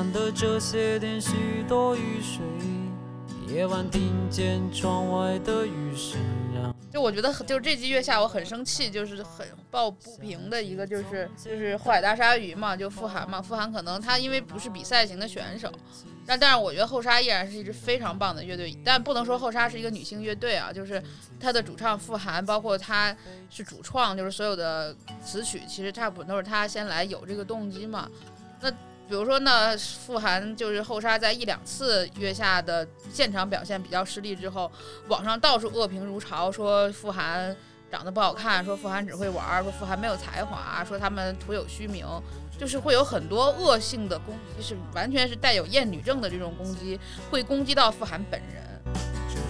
难得这些天许多雨水，夜晚听见窗外的雨声。就我觉得，就这季月下我很生气，就是很抱不平的一个，就是就是后海大鲨鱼嘛，就傅涵嘛，傅涵可能他因为不是比赛型的选手，但但是我觉得后沙依然是一支非常棒的乐队，但不能说后沙是一个女性乐队啊，就是他的主唱傅涵，包括他是主创，就是所有的词曲其实大部分都是他先来有这个动机嘛，那。比如说呢，傅涵就是后沙在一两次月下的现场表现比较失利之后，网上到处恶评如潮，说傅涵长得不好看，说傅涵只会玩，说傅涵没有才华，说他们徒有虚名，就是会有很多恶性的攻击，是完全是带有厌女症的这种攻击，会攻击到傅涵本人。这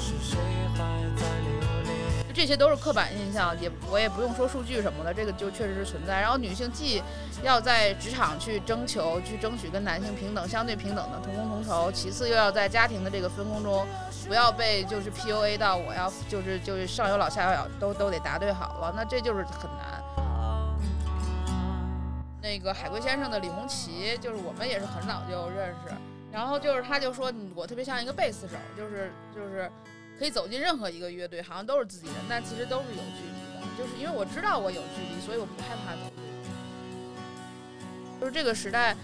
这些都是刻板印象，也我也不用说数据什么的，这个就确实是存在。然后女性既要在职场去征求、去争取跟男性平等、相对平等的同工同酬，其次又要在家庭的这个分工中，不要被就是 PUA 到我要就是就是上有老下有小都都得答对好了，那这就是很难。那个海龟先生的李红旗，就是我们也是很早就认识，然后就是他就说我特别像一个贝斯手，就是就是。可以走进任何一个乐队，好像都是自己人，但其实都是有距离的。就是因为我知道我有距离，所以我不害怕走。就是这个时代，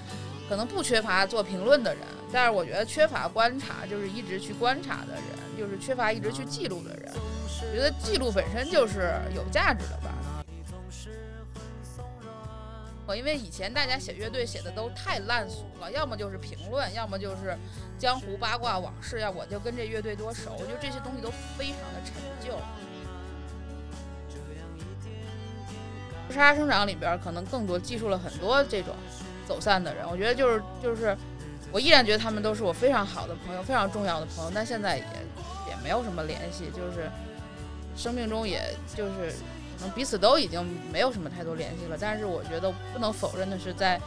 可能不缺乏做评论的人，但是我觉得缺乏观察，就是一直去观察的人，就是缺乏一直去记录的人。我觉得记录本身就是有价值的吧。我因为以前大家写乐队写的都太烂俗了，要么就是评论，要么就是江湖八卦往事，呀我就跟这乐队多熟，我觉得这些东西都非常的陈旧。《沙沙生长》里边可能更多记述了很多这种走散的人，我觉得就是就是，我依然觉得他们都是我非常好的朋友，非常重要的朋友，但现在也也没有什么联系，就是生命中也就是。可能彼此都已经没有什么太多联系了，但是我觉得不能否认的是，在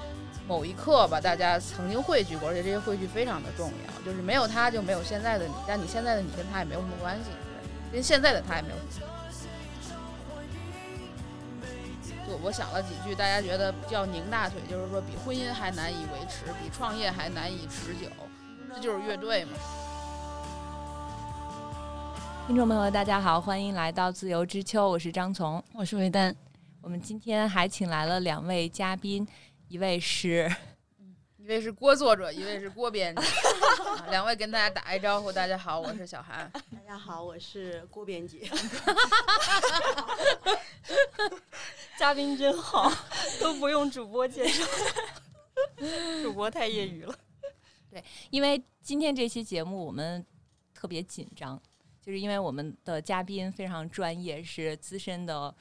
某一刻吧，大家曾经汇聚过，而且这些汇聚非常的重要。就是没有他，就没有现在的你，但你现在的你跟他也没有什么关系，跟现在的他也没有。什么就我想了几句，大家觉得叫拧大腿，就是说比婚姻还难以维持，比创业还难以持久，这就是乐队嘛。听众朋友，大家好，欢迎来到自由之秋，我是张从，我是魏丹。我们今天还请来了两位嘉宾，一位是，一位是郭作者，一位是郭编辑。两位跟大家打一招呼，大家好，我是小韩。大家好，我是郭编辑。嘉宾真好，都不用主播介绍，主播太业余了。对，因为今天这期节目我们特别紧张。就是因为我们的嘉宾非常专业，是资深的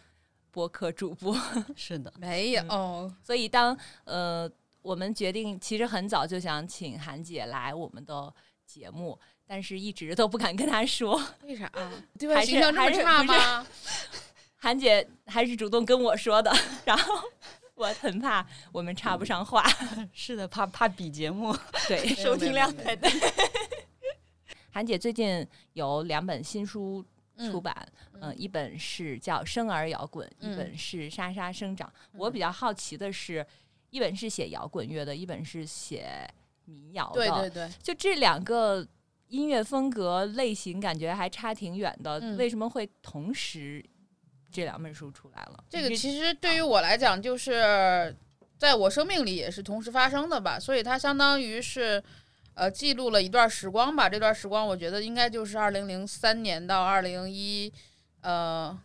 播客主播。是的，没有。所以当呃我们决定，其实很早就想请韩姐来我们的节目，但是一直都不敢跟她说。为啥？还是还是差吗？韩姐还是主动跟我说的，然后我很怕我们插不上话。是的，怕怕比节目，对收听量太大。韩姐最近有两本新书出版，嗯，一本是叫《生而摇滚》，一本是《沙沙生长》。我比较好奇的是，一本是写摇滚乐的，一本是写民谣的。对对对，就这两个音乐风格类型，感觉还差挺远的。为什么会同时这两本书出来了？这个其实对于我来讲，就是在我生命里也是同时发生的吧，所以它相当于是。呃，记录了一段时光吧。这段时光，我觉得应该就是二零零三年到二零一，呃，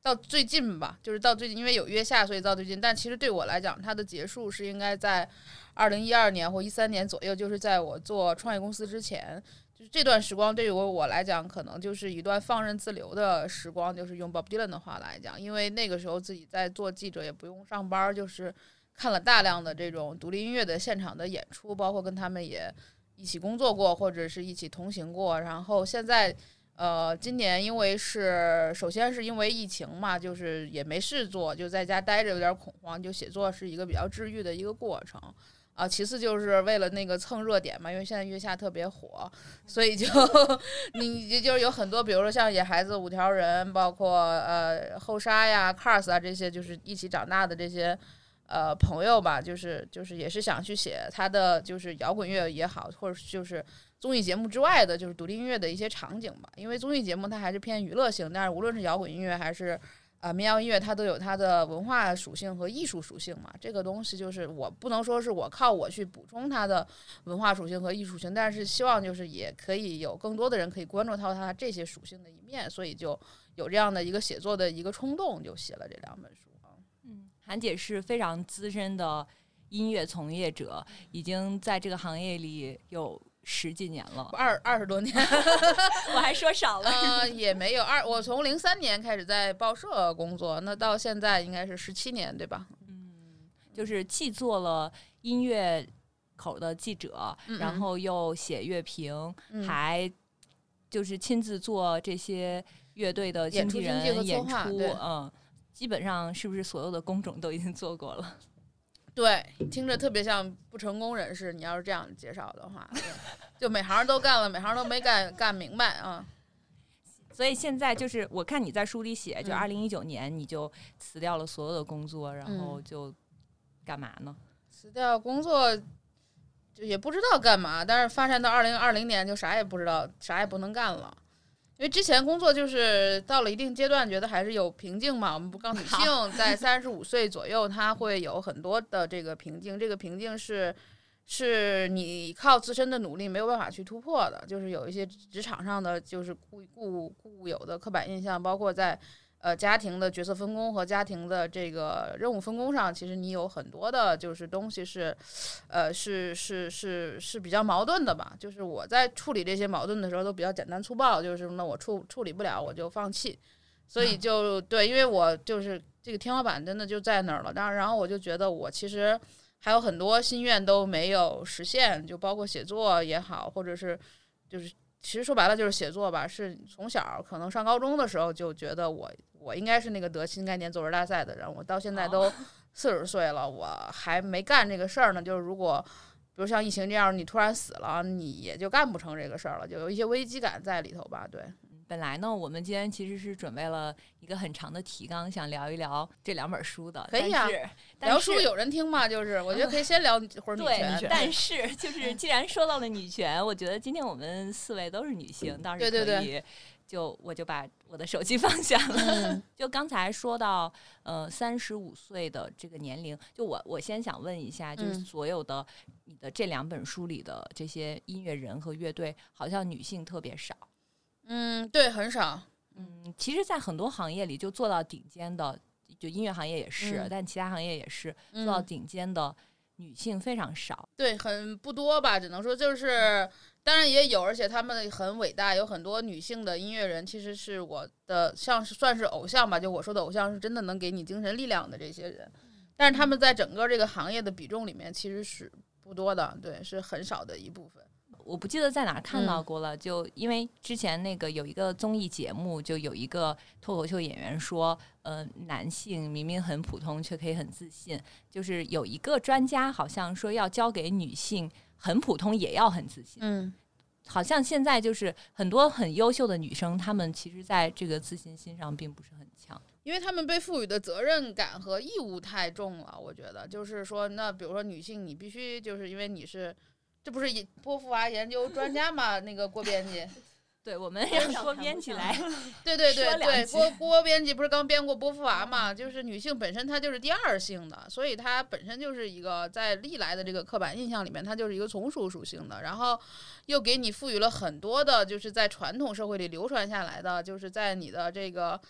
到最近吧，就是到最近，因为有约下，所以到最近。但其实对我来讲，它的结束是应该在二零一二年或一三年左右，就是在我做创业公司之前。就是这段时光对于我我来讲，可能就是一段放任自流的时光，就是用 Bob Dylan 的话来讲，因为那个时候自己在做记者，也不用上班，就是看了大量的这种独立音乐的现场的演出，包括跟他们也。一起工作过，或者是一起同行过。然后现在，呃，今年因为是首先是因为疫情嘛，就是也没事做，就在家待着有点恐慌，就写作是一个比较治愈的一个过程啊。其次就是为了那个蹭热点嘛，因为现在月下特别火，所以就 你就是有很多，比如说像野孩子、五条人，包括呃后沙呀、Cars 啊这些，就是一起长大的这些。呃朋友吧，就是就是也是想去写他的就是摇滚乐也好，或者就是综艺节目之外的，就是独立音乐的一些场景吧。因为综艺节目它还是偏娱乐性，但是无论是摇滚音乐还是啊民谣音乐，它都有它的文化属性和艺术属性嘛。这个东西就是我不能说是我靠我去补充它的文化属性和艺术性，但是希望就是也可以有更多的人可以关注到它这些属性的一面，所以就有这样的一个写作的一个冲动，就写了这两本书。嗯，韩姐是非常资深的音乐从业者，已经在这个行业里有十几年了。二二十多年，我还说少了。呃，也没有二，我从零三年开始在报社工作，那到现在应该是十七年，对吧？嗯，就是既做了音乐口的记者，嗯嗯然后又写乐评，嗯还就是亲自做这些乐队的经纪人、演出，嗯，基本上是不是所有的工种都已经做过了？对，听着特别像不成功人士。你要是这样介绍的话，就每行都干了，每行都没干干明白啊。所以现在就是我看你在书里写，就嗯二零一九年你就辞掉了所有的工作，然后嗯就干嘛呢？辞掉工作，就也不知道干嘛，但是发展到二零二零年就啥也不知道，啥也不能干了。因为之前工作就是到了一定阶段，觉得还是有瓶颈嘛。我们不刚女性在三十五岁左右，她会有很多的这个瓶颈，这个瓶颈是是你靠自身的努力没有办法去突破的。就是有一些职场上的就是固固固有的刻板印象，包括在呃家庭的角色分工和家庭的这个任务分工上，其实你有很多的就是东西是，呃，是是是是比较矛盾的吧。就是我在处理这些矛盾的时候都比较简单粗暴，就是那我处处理不了我就放弃，所以就对，因为我就是这个天花板真的就在那儿了。然然后我就觉得我其实还有很多心愿都没有实现，就包括写作也好，或者是就是其实说白了就是写作吧，是从小可能上高中的时候就觉得我我应该是那个得新概念作文大赛的人，我到现在都四十岁了，我还没干这个事儿呢。就是如果比如像疫情这样，你突然死了，你也就干不成这个事儿了，就有一些危机感在里头吧。对，本来呢，我们今天其实是准备了一个很长的提纲，想聊一聊这两本书的。可以啊但是聊书有人听吗？就是我觉得可以先聊会儿女对权，，但是就是既然说到了女权，我觉得今天我们四位都是女性，倒是对对可对以，就我就把我的手机放下了。嗯 就刚才说到，呃，三十五岁的这个年龄，就我我先想问一下，就是嗯所有的你的这两本书里的这些音乐人和乐队，好像女性特别少。嗯，对，很少。嗯，其实，在很多行业里，就做到顶尖的，就音乐行业也是，嗯但其他行业也是做到嗯，顶尖的女性非常少。对，很不多吧，只能说就是，当然也有，而且他们很伟大，有很多女性的音乐人，其实是我的像是算是偶像吧，就我说的偶像是真的能给你精神力量的这些人，但是他们在整个这个行业的比重里面其实是不多的，对，是很少的一部分。我不记得在哪儿看到嗯过了，就因为之前那个有一个综艺节目，就有一个脱口秀演员说，呃，男性明明很普通，却可以很自信。就是有一个专家好像说要教给女性很普通也要很自信。嗯，好像现在就是很多很优秀的女生，她们其实在这个自信心上并不是很强。因为她们被赋予的责任感和义务太重了，我觉得就是说，那比如说女性，你必须就是因为你是，这不是也波伏娃研究专家嘛？那个郭编辑，对，我们上让郭谈不上编起来。对对对对，郭郭编辑不是刚编过波伏娃嘛？就是女性本身她就是第二性的，所以她本身就是一个在历来的这个刻板印象里面，她就是一个从属属性的，然后又给你赋予了很多的，就是在传统社会里流传下来的，就是在你的这个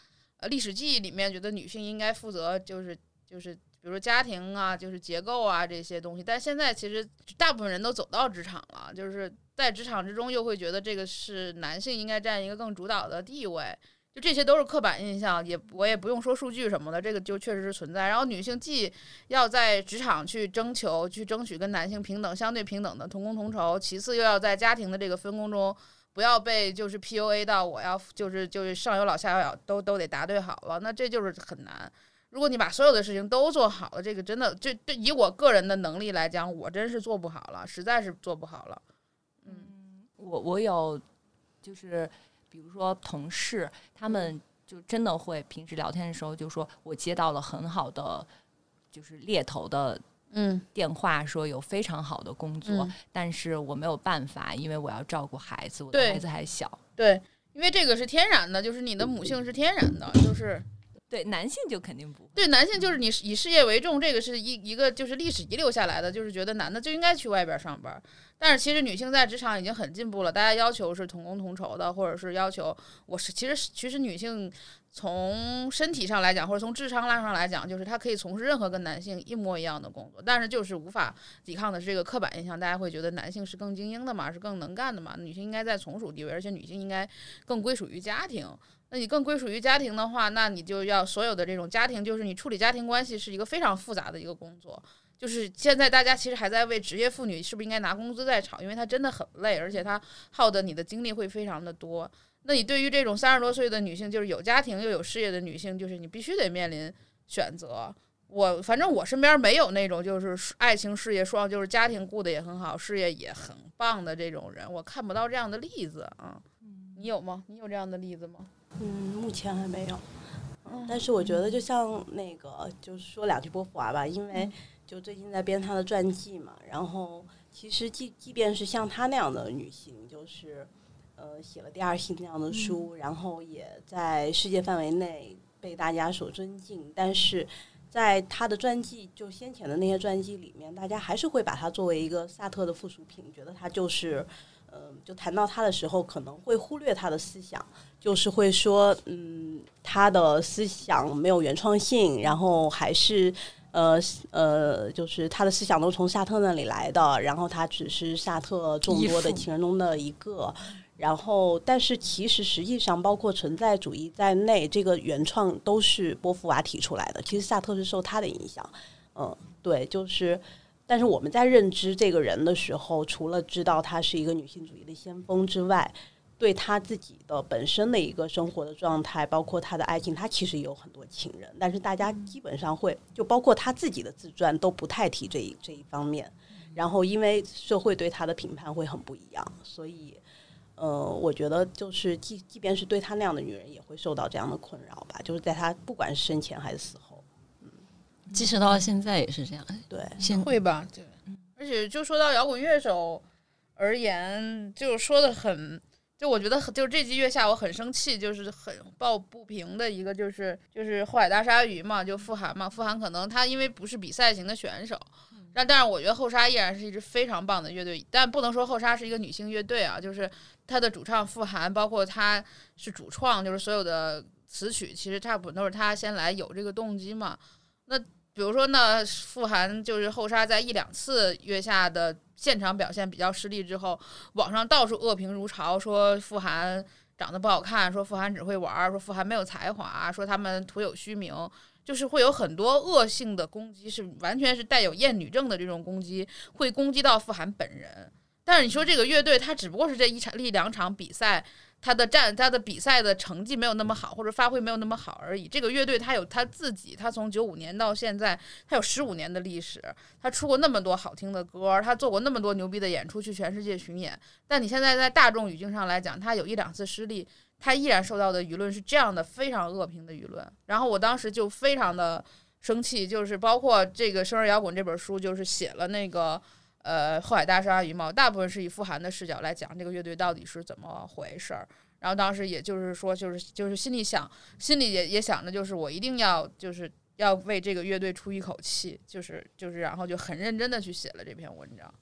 呃历史记忆里面，觉得女性应该负责就是就是。比如说家庭啊，就是结构啊这些东西，但现在其实大部分人都走到职场了，就是在职场之中又会觉得这个是男性应该占一个更主导的地位，就这些都是刻板印象，也我也不用说数据什么的，这个就确实是存在。然后女性既要在职场去征求、去争取跟男性平等、相对平等的同工同酬，其次又要在家庭的这个分工中。不要被就是 PUA 到我要就是就是上有老下有小都都得答对好了，那这就是很难。如果你把所有的事情都做好了，这个真的就对以我个人的能力来讲，我真是做不好了，实在是做不好了。嗯，我我有，就是比如说同事，他们就真的会平时聊天的时候就说，我接到了很好的。就是猎头的嗯电话，说有非常好的工作，嗯但是我没有办法，因为我要照顾孩子，我的孩子还小。对，因为这个是天然的，就是你的母性是天然的，就是对，男性就肯定不会。对男性就是你以事业为重，这个是一一个就是历史遗留下来的，就是觉得男的就应该去外边上班。但是其实女性在职场已经很进步了，大家要求是同工同酬的，或者是要求我是其实其实女性从身体上来讲，或者从智商上来讲，就是她可以从事任何跟男性一模一样的工作，但是就是无法抵抗的是这个刻板印象，大家会觉得男性是更精英的嘛，是更能干的嘛，女性应该在从属地位，而且女性应该更归属于家庭。那你更归属于家庭的话，那你就要所有的这种家庭，就是你处理家庭关系是一个非常复杂的一个工作。就是现在大家其实还在为职业妇女是不是应该拿工资在吵，因为她真的很累，而且她耗的你的精力会非常的多。那你对于这种三十多岁的女性，就是有家庭又有事业的女性，就是你必须得面临选择。我反正我身边没有那种就是爱情事业双，就是家庭顾得也很好，事业也很棒的这种人，我看不到这样的例子啊。你有吗？你有这样的例子吗？嗯，目前还没有。嗯，但是我觉得就像那个，就是说两句波伏娃吧，因为就最近在编她的传记嘛，然后其实即即便是像她那样的女性，就是呃写了《第二性》那样的书，然后也在世界范围内被大家所尊敬，但是在她的传记就先前的那些传记里面，大家还是会把她作为一个萨特的附属品，觉得她就是。呃，就谈到他的时候，可能会忽略他的思想，就是会说，嗯，他的思想没有原创性，然后还是，呃呃，就是他的思想都从萨特那里来的，然后他只是萨特众多的情人中的一个，然后，但是其实实际上，包括存在主义在内，这个原创都是波伏娃提出来的。其实萨特是受他的影响，嗯，对，就是。但是我们在认知这个人的时候，除了知道她是一个女性主义的先锋之外，对她自己的本身的一个生活的状态，包括她的爱情，她其实也有很多情人，但是大家基本上会就包括她自己的自传都不太提这一这一方面。然后因为社会对她的评判会很不一样，所以呃，我觉得就是即即便是对她那样的女人，也会受到这样的困扰吧，就是在她不管是生前还是死后，即使到现在也是这样。对。现会吧，对。而且就说到摇滚乐手而言，就说的很，就我觉得很就是这季月下我很生气，就是很抱不平的一个就是就是后海大鲨鱼嘛，就傅涵嘛，傅涵可能他因为不是比赛型的选手。但但是我觉得后沙依然是一支非常棒的乐队，但不能说后沙是一个女性乐队啊，就是她的主唱傅涵，包括她是主创，就是所有的词曲其实大部分都是她先来有这个动机嘛。那比如说呢，傅涵就是后沙在一两次月下的现场表现比较失利之后，网上到处恶评如潮，说傅涵长得不好看，说傅涵只会玩，说傅涵没有才华，说他们徒有虚名，就是会有很多恶性的攻击，是完全是带有厌女症的这种攻击，会攻击到傅涵本人。但是你说这个乐队，他只不过是这一场一两场比赛。他的战，他的比赛的成绩没有那么好，或者发挥没有那么好而已。这个乐队他有他自己，他从九五年到现在，他有十五年的历史，他出过那么多好听的歌，他做过那么多牛逼的演出，去全世界巡演。但你现在在大众语境上来讲，他有一两次失利，他依然受到的舆论是这样的非常恶评的舆论。然后我当时就非常的生气，就是包括这个《生日摇滚》这本书，就是写了那个。呃，后海大鲨鱼嘛，大部分是以傅涵的视角来讲这个乐队到底是怎么回事儿。然后当时也就是说，就是就是心里想，心里也也想着，就是我一定要就是要为这个乐队出一口气，就是就是，然后就很认真的去写了这篇文章。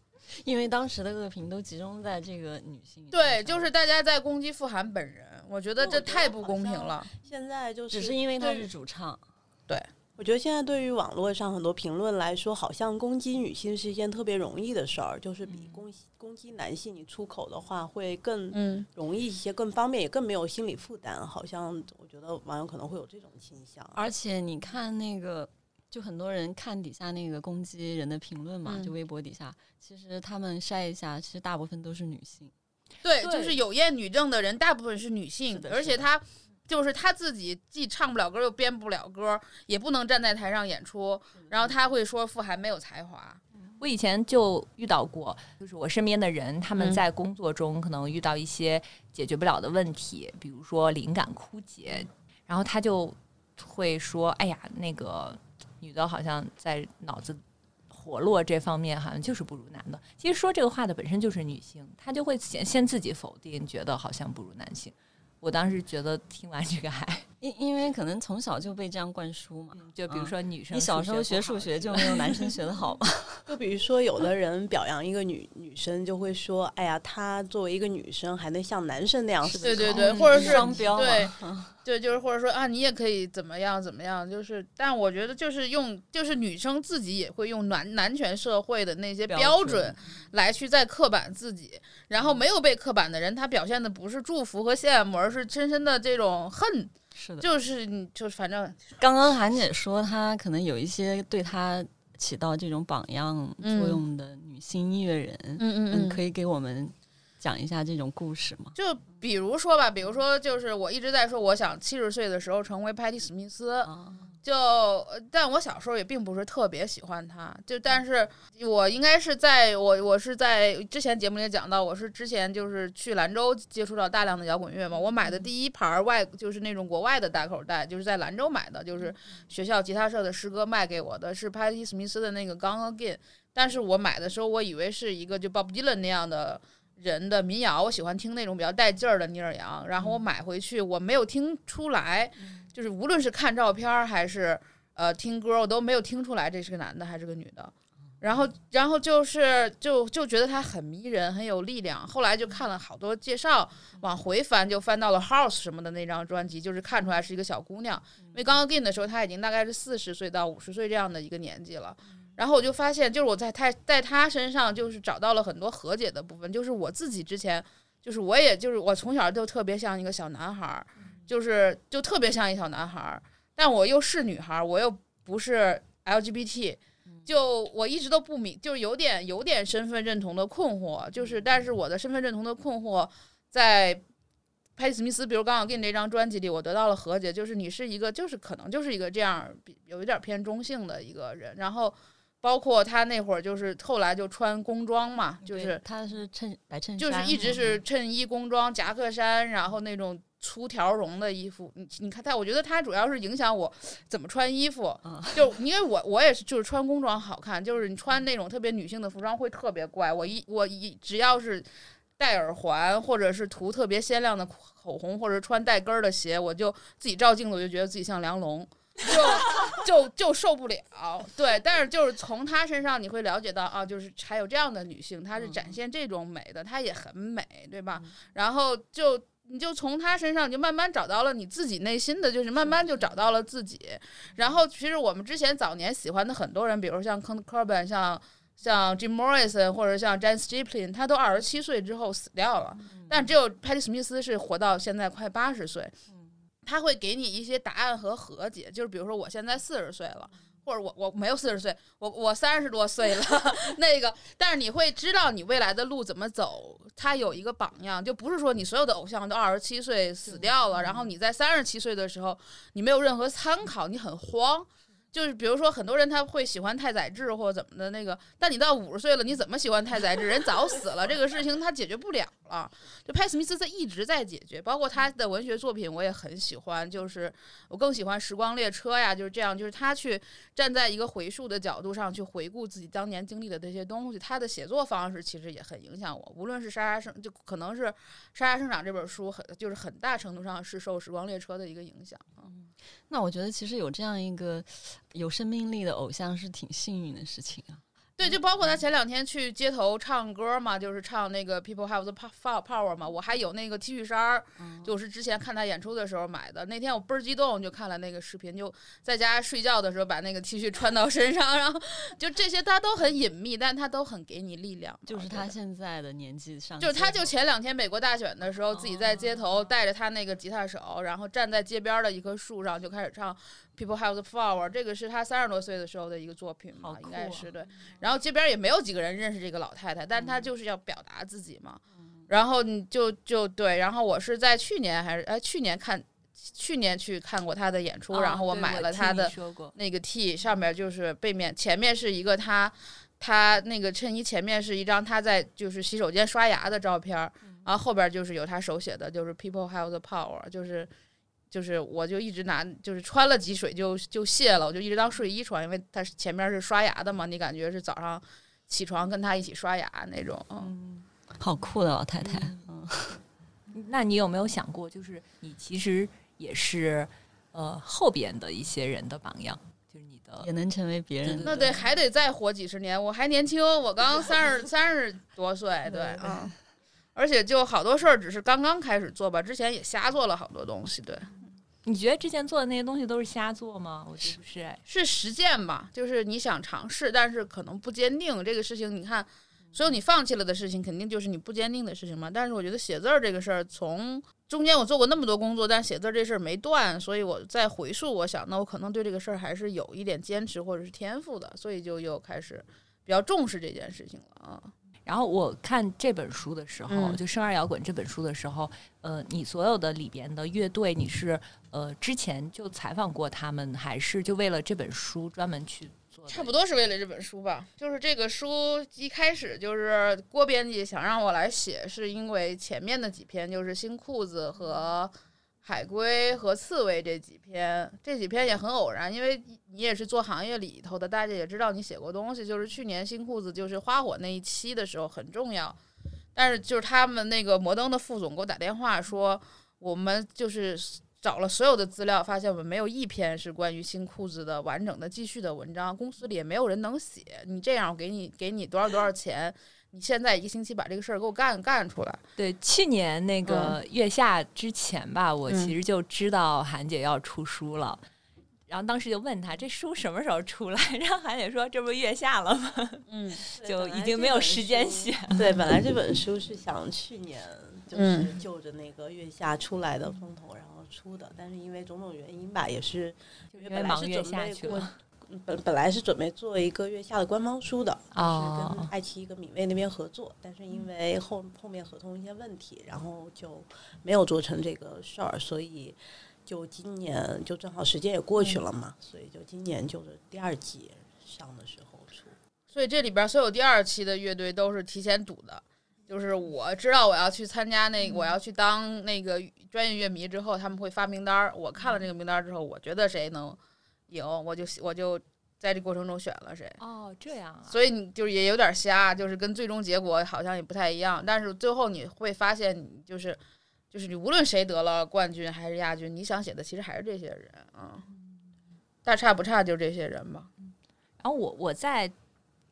因为当时的恶评都集中在这个女性，对，就是大家在攻击傅涵本人，我觉得这太不公平了。现在就是只是因为她是主唱，对。我觉得现在对于网络上很多评论来说，好像攻击女性是一件特别容易的事儿，就是比攻攻击男性，你出口的话会更容易一些，更方便，也更没有心理负担。好像我觉得网友可能会有这种倾向。而且你看那个，就很多人看底下那个攻击人的评论嘛，就微博底下，其实他们晒一下，其实大部分都是女性。对，就是有厌女症的人，大部分是女性，而且她。就是他自己既唱不了歌又编不了歌，也不能站在台上演出，然后他会说傅涵没有才华。我以前就遇到过，就是我身边的人，他们在工作中可能遇到一些解决不了的问题，比如说灵感枯竭，然后他就会说：“哎呀，那个女的好像在脑子活络这方面好像就是不如男的。其实说这个话的本身就是女性，她就会先先自己否定，觉得好像不如男性。我当时觉得听完这个还，因因为可能从小就被这样灌输嘛，就比如说女生，你小时候学数学就没有男生学的好吗？就比如说，有的人表扬一个女女生，就会说：“哎呀，她作为一个女生，还能像男生那样思考。”对对对，或者是双标对 对，就是或者说啊，你也可以怎么样怎么样，就是，但我觉得就是用，就是女生自己也会用男男权社会的那些标准标准来去在刻板自己，然后没有被刻板的人，他表现的不是祝福和羡慕，而是深深的这种恨，是的，就是你就是反正刚刚韩姐说她可能有一些对她起到这种榜样作嗯用的女性音乐人，嗯嗯，可以给我们讲一下这种故事吗？就比如说吧，比如说就是我一直在说，我想七十岁的时候成为派蒂·史密斯，啊，就，呃但我小时候也并不是特别喜欢他，就但是我应该是在我我是在之前节目里讲到，我是之前就是去兰州接触到大量的摇滚乐嘛，我买的第一盘外就是那种国外的大口袋，就是在兰州买的，就是学校吉他社的师哥卖给我的，是派蒂·史密斯的那个《Gone Again》，但是我买的时候我以为是一个就 Bob Dylan 那样的。人的民谣，我喜欢听那种比较带劲儿的尼尔杨，然后我买回去，我没有听出来，就是无论是看照片还是呃听歌，我都没有听出来这是个男的还是个女的。然后，然后就是就就觉得他很迷人，很有力量。后来就看了好多介绍，往回翻就翻到了《House》什么的那张专辑，就是看出来是一个小姑娘。因为刚刚 in 的时候，她已经大概是四十岁到五十岁这样的一个年纪了。然后我就发现，就是我在他在他身上就是找到了很多和解的部分，就是我自己之前就是我也就是我从小就特别像一个小男孩儿，就是就特别像一小男孩儿，但我又是女孩儿，我又不是 LGBT，就我一直都不明，就是有点有点身份认同的困惑，就是但是我的身份认同的困惑在。派蒂·史密斯，比如刚刚给你这张专辑里，我得到了和解，就是你是一个，就是可能就是一个这样比有一点偏中性的一个人，然后包括他那会儿就是后来就穿工装嘛，就是他是衬白衬衫，就是一直是衬衣、工装、夹克衫，然后那种粗条绒的衣服。你你看他，我觉得他主要是影响我怎么穿衣服。嗯就因为我我也是，就是穿工装好看，就是你穿那种特别女性的服装会特别怪。我一我一只要是戴耳环，或者是涂特别鲜亮的口红，或者穿带跟儿的鞋，我就自己照镜子，我就觉得自己像梁龙。就就就受不了，对，但是就是从她身上你会了解到啊，就是还有这样的女性，她是展现这种美的，她也很美，对吧？然后就你就从她身上你就慢慢找到了你自己内心的，就是慢慢就找到了自己。然后其实我们之前早年喜欢的很多人，比如像 Kurt Cobain，像像 Jim Morrison 或者像 Janis Joplin，他都二十七岁之后死掉了，但只有 Patti Smith 是活到现在快八十岁。他会给你一些答案和和解，就是比如说我现在四十岁了，或者我我没有四十岁，我我三十多岁了，那个，但是你会知道你未来的路怎么走，他有一个榜样，就不是说你所有的偶像都二十七岁死掉了，然后你在三十七岁的时候你没有任何参考，你很慌。就是比如说，很多人他会喜欢太宰治或者怎么的那个，但你到五十岁了，你怎么喜欢太宰治？人早死了，这个事情他解决不了了。就派史密斯他一直在解决，包括他的文学作品我也很喜欢，就是我更喜欢《时光列车》呀，就是这样，就是他去站在一个回溯的角度上去回顾自己当年经历的这些东西，他的写作方式其实也很影响我。无论是莎莎生，就可能是《莎莎生长》这本书很就是很大程度上是受《时光列车》的一个影响啊。那我觉得其实有这样一个有生命力的偶像是挺幸运的事情啊。对，就包括他前两天去街头唱歌嘛，就是唱那个 People Have the Pow- Power 嘛，我还有那个 T 恤衫儿，就是之前看他演出的时候买的。那天我倍儿激动，就看了那个视频，就在家睡觉的时候把那个 T 恤穿到身上，然后就这些他都很隐秘，但他都很给你力量。就是他现在的年纪上，就是他，就前两天美国大选的时候，自己在街头带着他那个吉他手，然后站在街边的一棵树上就开始唱 People Have the Power，这个是他三十多岁的时候的一个作品嘛，应该啊是对。然后这边也没有几个人认识这个老太太，但她就是要表达自己嘛。嗯然后你就就对，然后我是在去年还是哎去年看，去年去看过她的演出，然后我买了她的那个 T 上面就是背面，前面是一个她。她那个衬衣前面是一张她在就是洗手间刷牙的照片儿，然后后边就是有她手写的，就是 People have the power，就是就是我就一直拿，就是穿了几水就就卸了，我就一直当睡衣穿，因为它是前面是刷牙的嘛，你感觉是早上起床跟他一起刷牙那种。嗯，好酷的老太太。嗯，那你有没有想过，就是你其实也是呃后边的一些人的榜样，就是你的也能成为别人的。那得还得再活几十年，我还年轻，我刚三十三十多岁，对，嗯。而且就好多事儿，只是刚刚开始做吧，之前也瞎做了好多东西。对，你觉得之前做的那些东西都是瞎做吗？我觉得不是，是实践吧，就是你想尝试，但是可能不坚定。这个事情，你看，所有你放弃了的事情，肯定就是你不坚定的事情嘛。但是我觉得写字儿这个事儿，从中间我做过那么多工作，但写字儿这事儿没断，所以我再回溯，我想，那我可能对这个事儿还是有一点坚持或者是天赋的，所以就又开始比较重视这件事情了啊。然后我看这本书的时候，就《生而摇滚》这本书的时候，呃，你所有的里边的乐队，你是呃之前就采访过他们，还是就为了这本书专门去做？差不多是为了这本书吧。就是这个书一开始就是郭编辑想让我来写，是因为前面的几篇就是新裤子和。海龟和刺猬这几篇，这几篇也很偶然，因为你也是做行业里头的，大家也知道你写过东西。就是去年新裤子就是花火那一期的时候很重要，但是就是他们那个摩登的副总给我打电话说，我们就是找了所有的资料，发现我们没有一篇是关于新裤子的完整的继续的文章，公司里也没有人能写。你这样，我给你给你多少多少钱？你现在一个星期把这个事儿给我干干出来。对，去年那个月下之前吧，我其实就知道韩姐要出书了，然后当时就问她这书什么时候出来，然后韩姐说这不月下了吗？嗯，就已经没有时间写。对，本来这本书是想去年 就是就着那个月下出来的风头然后出的，但是因为种种原因吧，也是因为忙月下去了。本本来是准备做一个月下的官方书的，是跟爱奇艺跟米未那边合作，但是因为后后面合同一些问题，然后就没有做成这个事儿，所以就今年就正好时间也过去了嘛，所以就今年就是第二季上的时候出。所以这里边所有第二期的乐队都是提前赌的，就是我知道我要去参加那我要去当那个专业乐迷之后，他们会发名单儿，我看了这个名单之后，我觉得谁能。赢，我就我就在这过程中选了谁。哦，这样啊。所以你就是也有点瞎，就是跟最终结果好像也不太一样。但是最后你会发现，你就是就是你无论谁得了冠军还是亚军，你想写的其实还是这些人啊。大差不差就这些人吧。然后我我在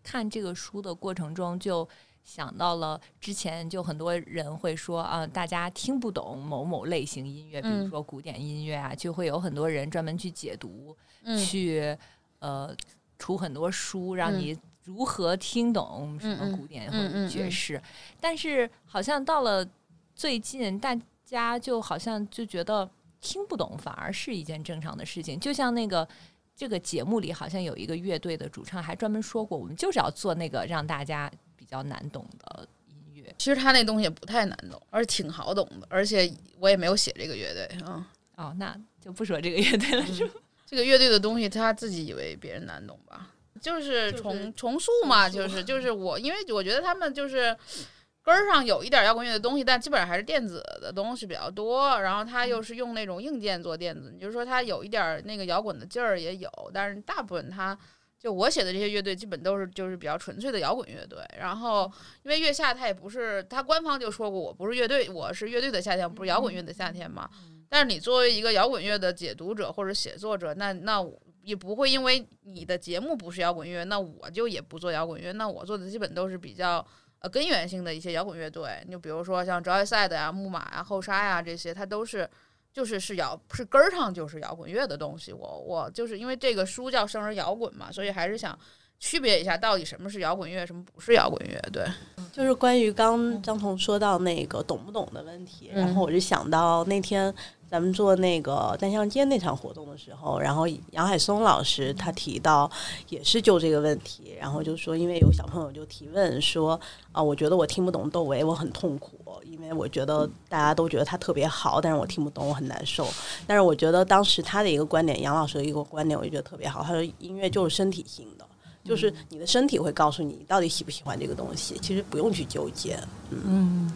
看这个书的过程中就。想到了之前就很多人会说啊，大家听不懂某某类型音乐，比如说古典音乐啊，就会有很多人专门去解读，去呃出很多书，让你如何听懂什么古典或者爵士。但是好像到了最近，大家就好像就觉得听不懂反而是一件正常的事情。就像那个这个节目里，好像有一个乐队的主唱还专门说过，我们就是要做那个让大家。比较难懂的音乐，其实他那东西也不太难懂，而且挺好懂的。而且我也没有写这个乐队啊。哦，那就不说这个乐队了，是吧？这个乐队的东西，他自己以为别人难懂吧？就是重重塑嘛，就是 就是我，因为我觉得他们就是根儿上有一点摇滚乐的东西，但基本上还是电子的东西比较多。然后他又是用那种硬件做电子，你就说他有一点那个摇滚的劲儿也有，但是大部分他。就我写的这些乐队，基本都是就是比较纯粹的摇滚乐队。然后，因为月下他也不是，他官方就说过我不是乐队，我是乐队的夏天，不是摇滚乐的夏天嘛。但是你作为一个摇滚乐的解读者或者写作者，那那也不会因为你的节目不是摇滚乐，那我就也不做摇滚乐。那我做的基本都是比较呃根源性的一些摇滚乐队。你就比如说像 Joyside 呀、木马呀、后沙呀这些，它都是。就是是摇是根儿上就是摇滚乐的东西，我我就是因为这个书叫《生而摇滚》嘛，所以还是想区别一下到底什么是摇滚乐，什么不是摇滚乐。对，就是关于刚张彤说到那个懂不懂的问题，然后我就想到那天。咱们做那个单向街那场活动的时候，然后杨海松老师他提到也是就这个问题，然后就说因为有小朋友就提问说啊，我觉得我听不懂窦唯，我很痛苦，因为我觉得大家都觉得他特别好，但是我听不懂，我很难受。但是我觉得当时他的一个观点，杨老师的一个观点，我就觉得特别好。他说音乐就是身体性的，就是你的身体会告诉你你到底喜不喜欢这个东西，其实不用去纠结。嗯，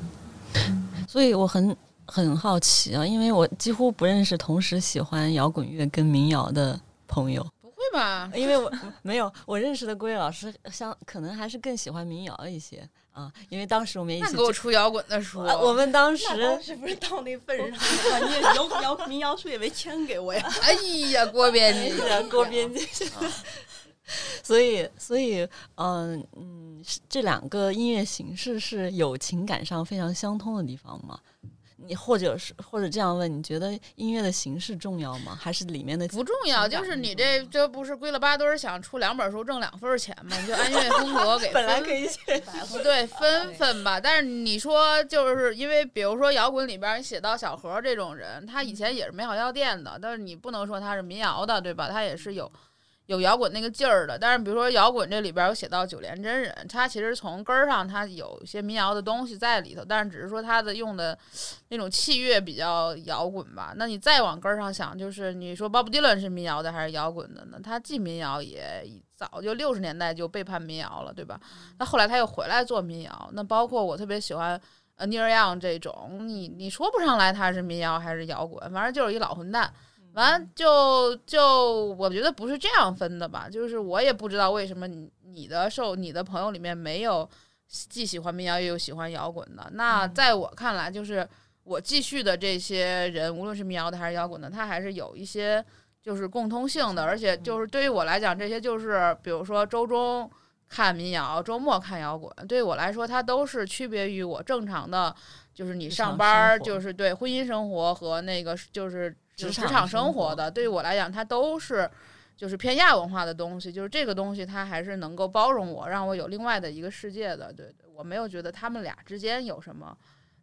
所以我很。很好奇啊，因为我几乎不认识同时喜欢摇滚乐跟民谣的朋友。不会吧？因为我 没有我认识的郭跃老师，像可能还是更喜欢民谣一些啊。因为当时我们一起给我出摇滚的书，啊我们当时那当时不是到那份上了吗？你也摇摇民谣书也没签给我呀。哎呀，郭编辑，郭编辑。所以，所以，嗯嗯，是这两个音乐形式是有情感上非常相通的地方吗？你或者是或者这样问，你觉得音乐的形式重要吗？还是里面的不重要？就是你这这不是归了八堆儿想出两本书挣两份儿钱吗？你就按音乐风格给 本来可以写对分分吧。但是你说就是因为比如说摇滚里边写到小何这种人，他以前也是美好药店的，但是你不能说他是民谣的，对吧？他也是有。有摇滚那个劲儿的，但是比如说摇滚这里边有写到九连真人，他其实从根儿上他有一些民谣的东西在里头，但是只是说他的用的那种器乐比较摇滚吧。那你再往根儿上想，就是你说鲍勃迪伦是民谣的还是摇滚的呢？他既民谣也早就六十年代就背叛民谣了，对吧？那后来他又回来做民谣，那包括我特别喜欢呃 Neil Young 这种，你你说不上来他是民谣还是摇滚，反正就是一老混蛋。完就就我觉得不是这样分的吧，就是我也不知道为什么你你的受你的朋友里面没有既喜欢民谣又喜欢摇滚的。那在我看来，就是我继续的这些人，无论是民谣的还是摇滚的，他还是有一些就是共通性的，而且就是对于我来讲，这些就是比如说周中看民谣，周末看摇滚，对于我来说，它都是区别于我正常的，就是你上班儿就是对婚姻生活和那个就是职职场场生活的，对于我来讲，它都是就是偏亚文化的东西，就是这个东西它还是能够包容我，让我有另外的一个世界的。对，对我没有觉得他们俩之间有什么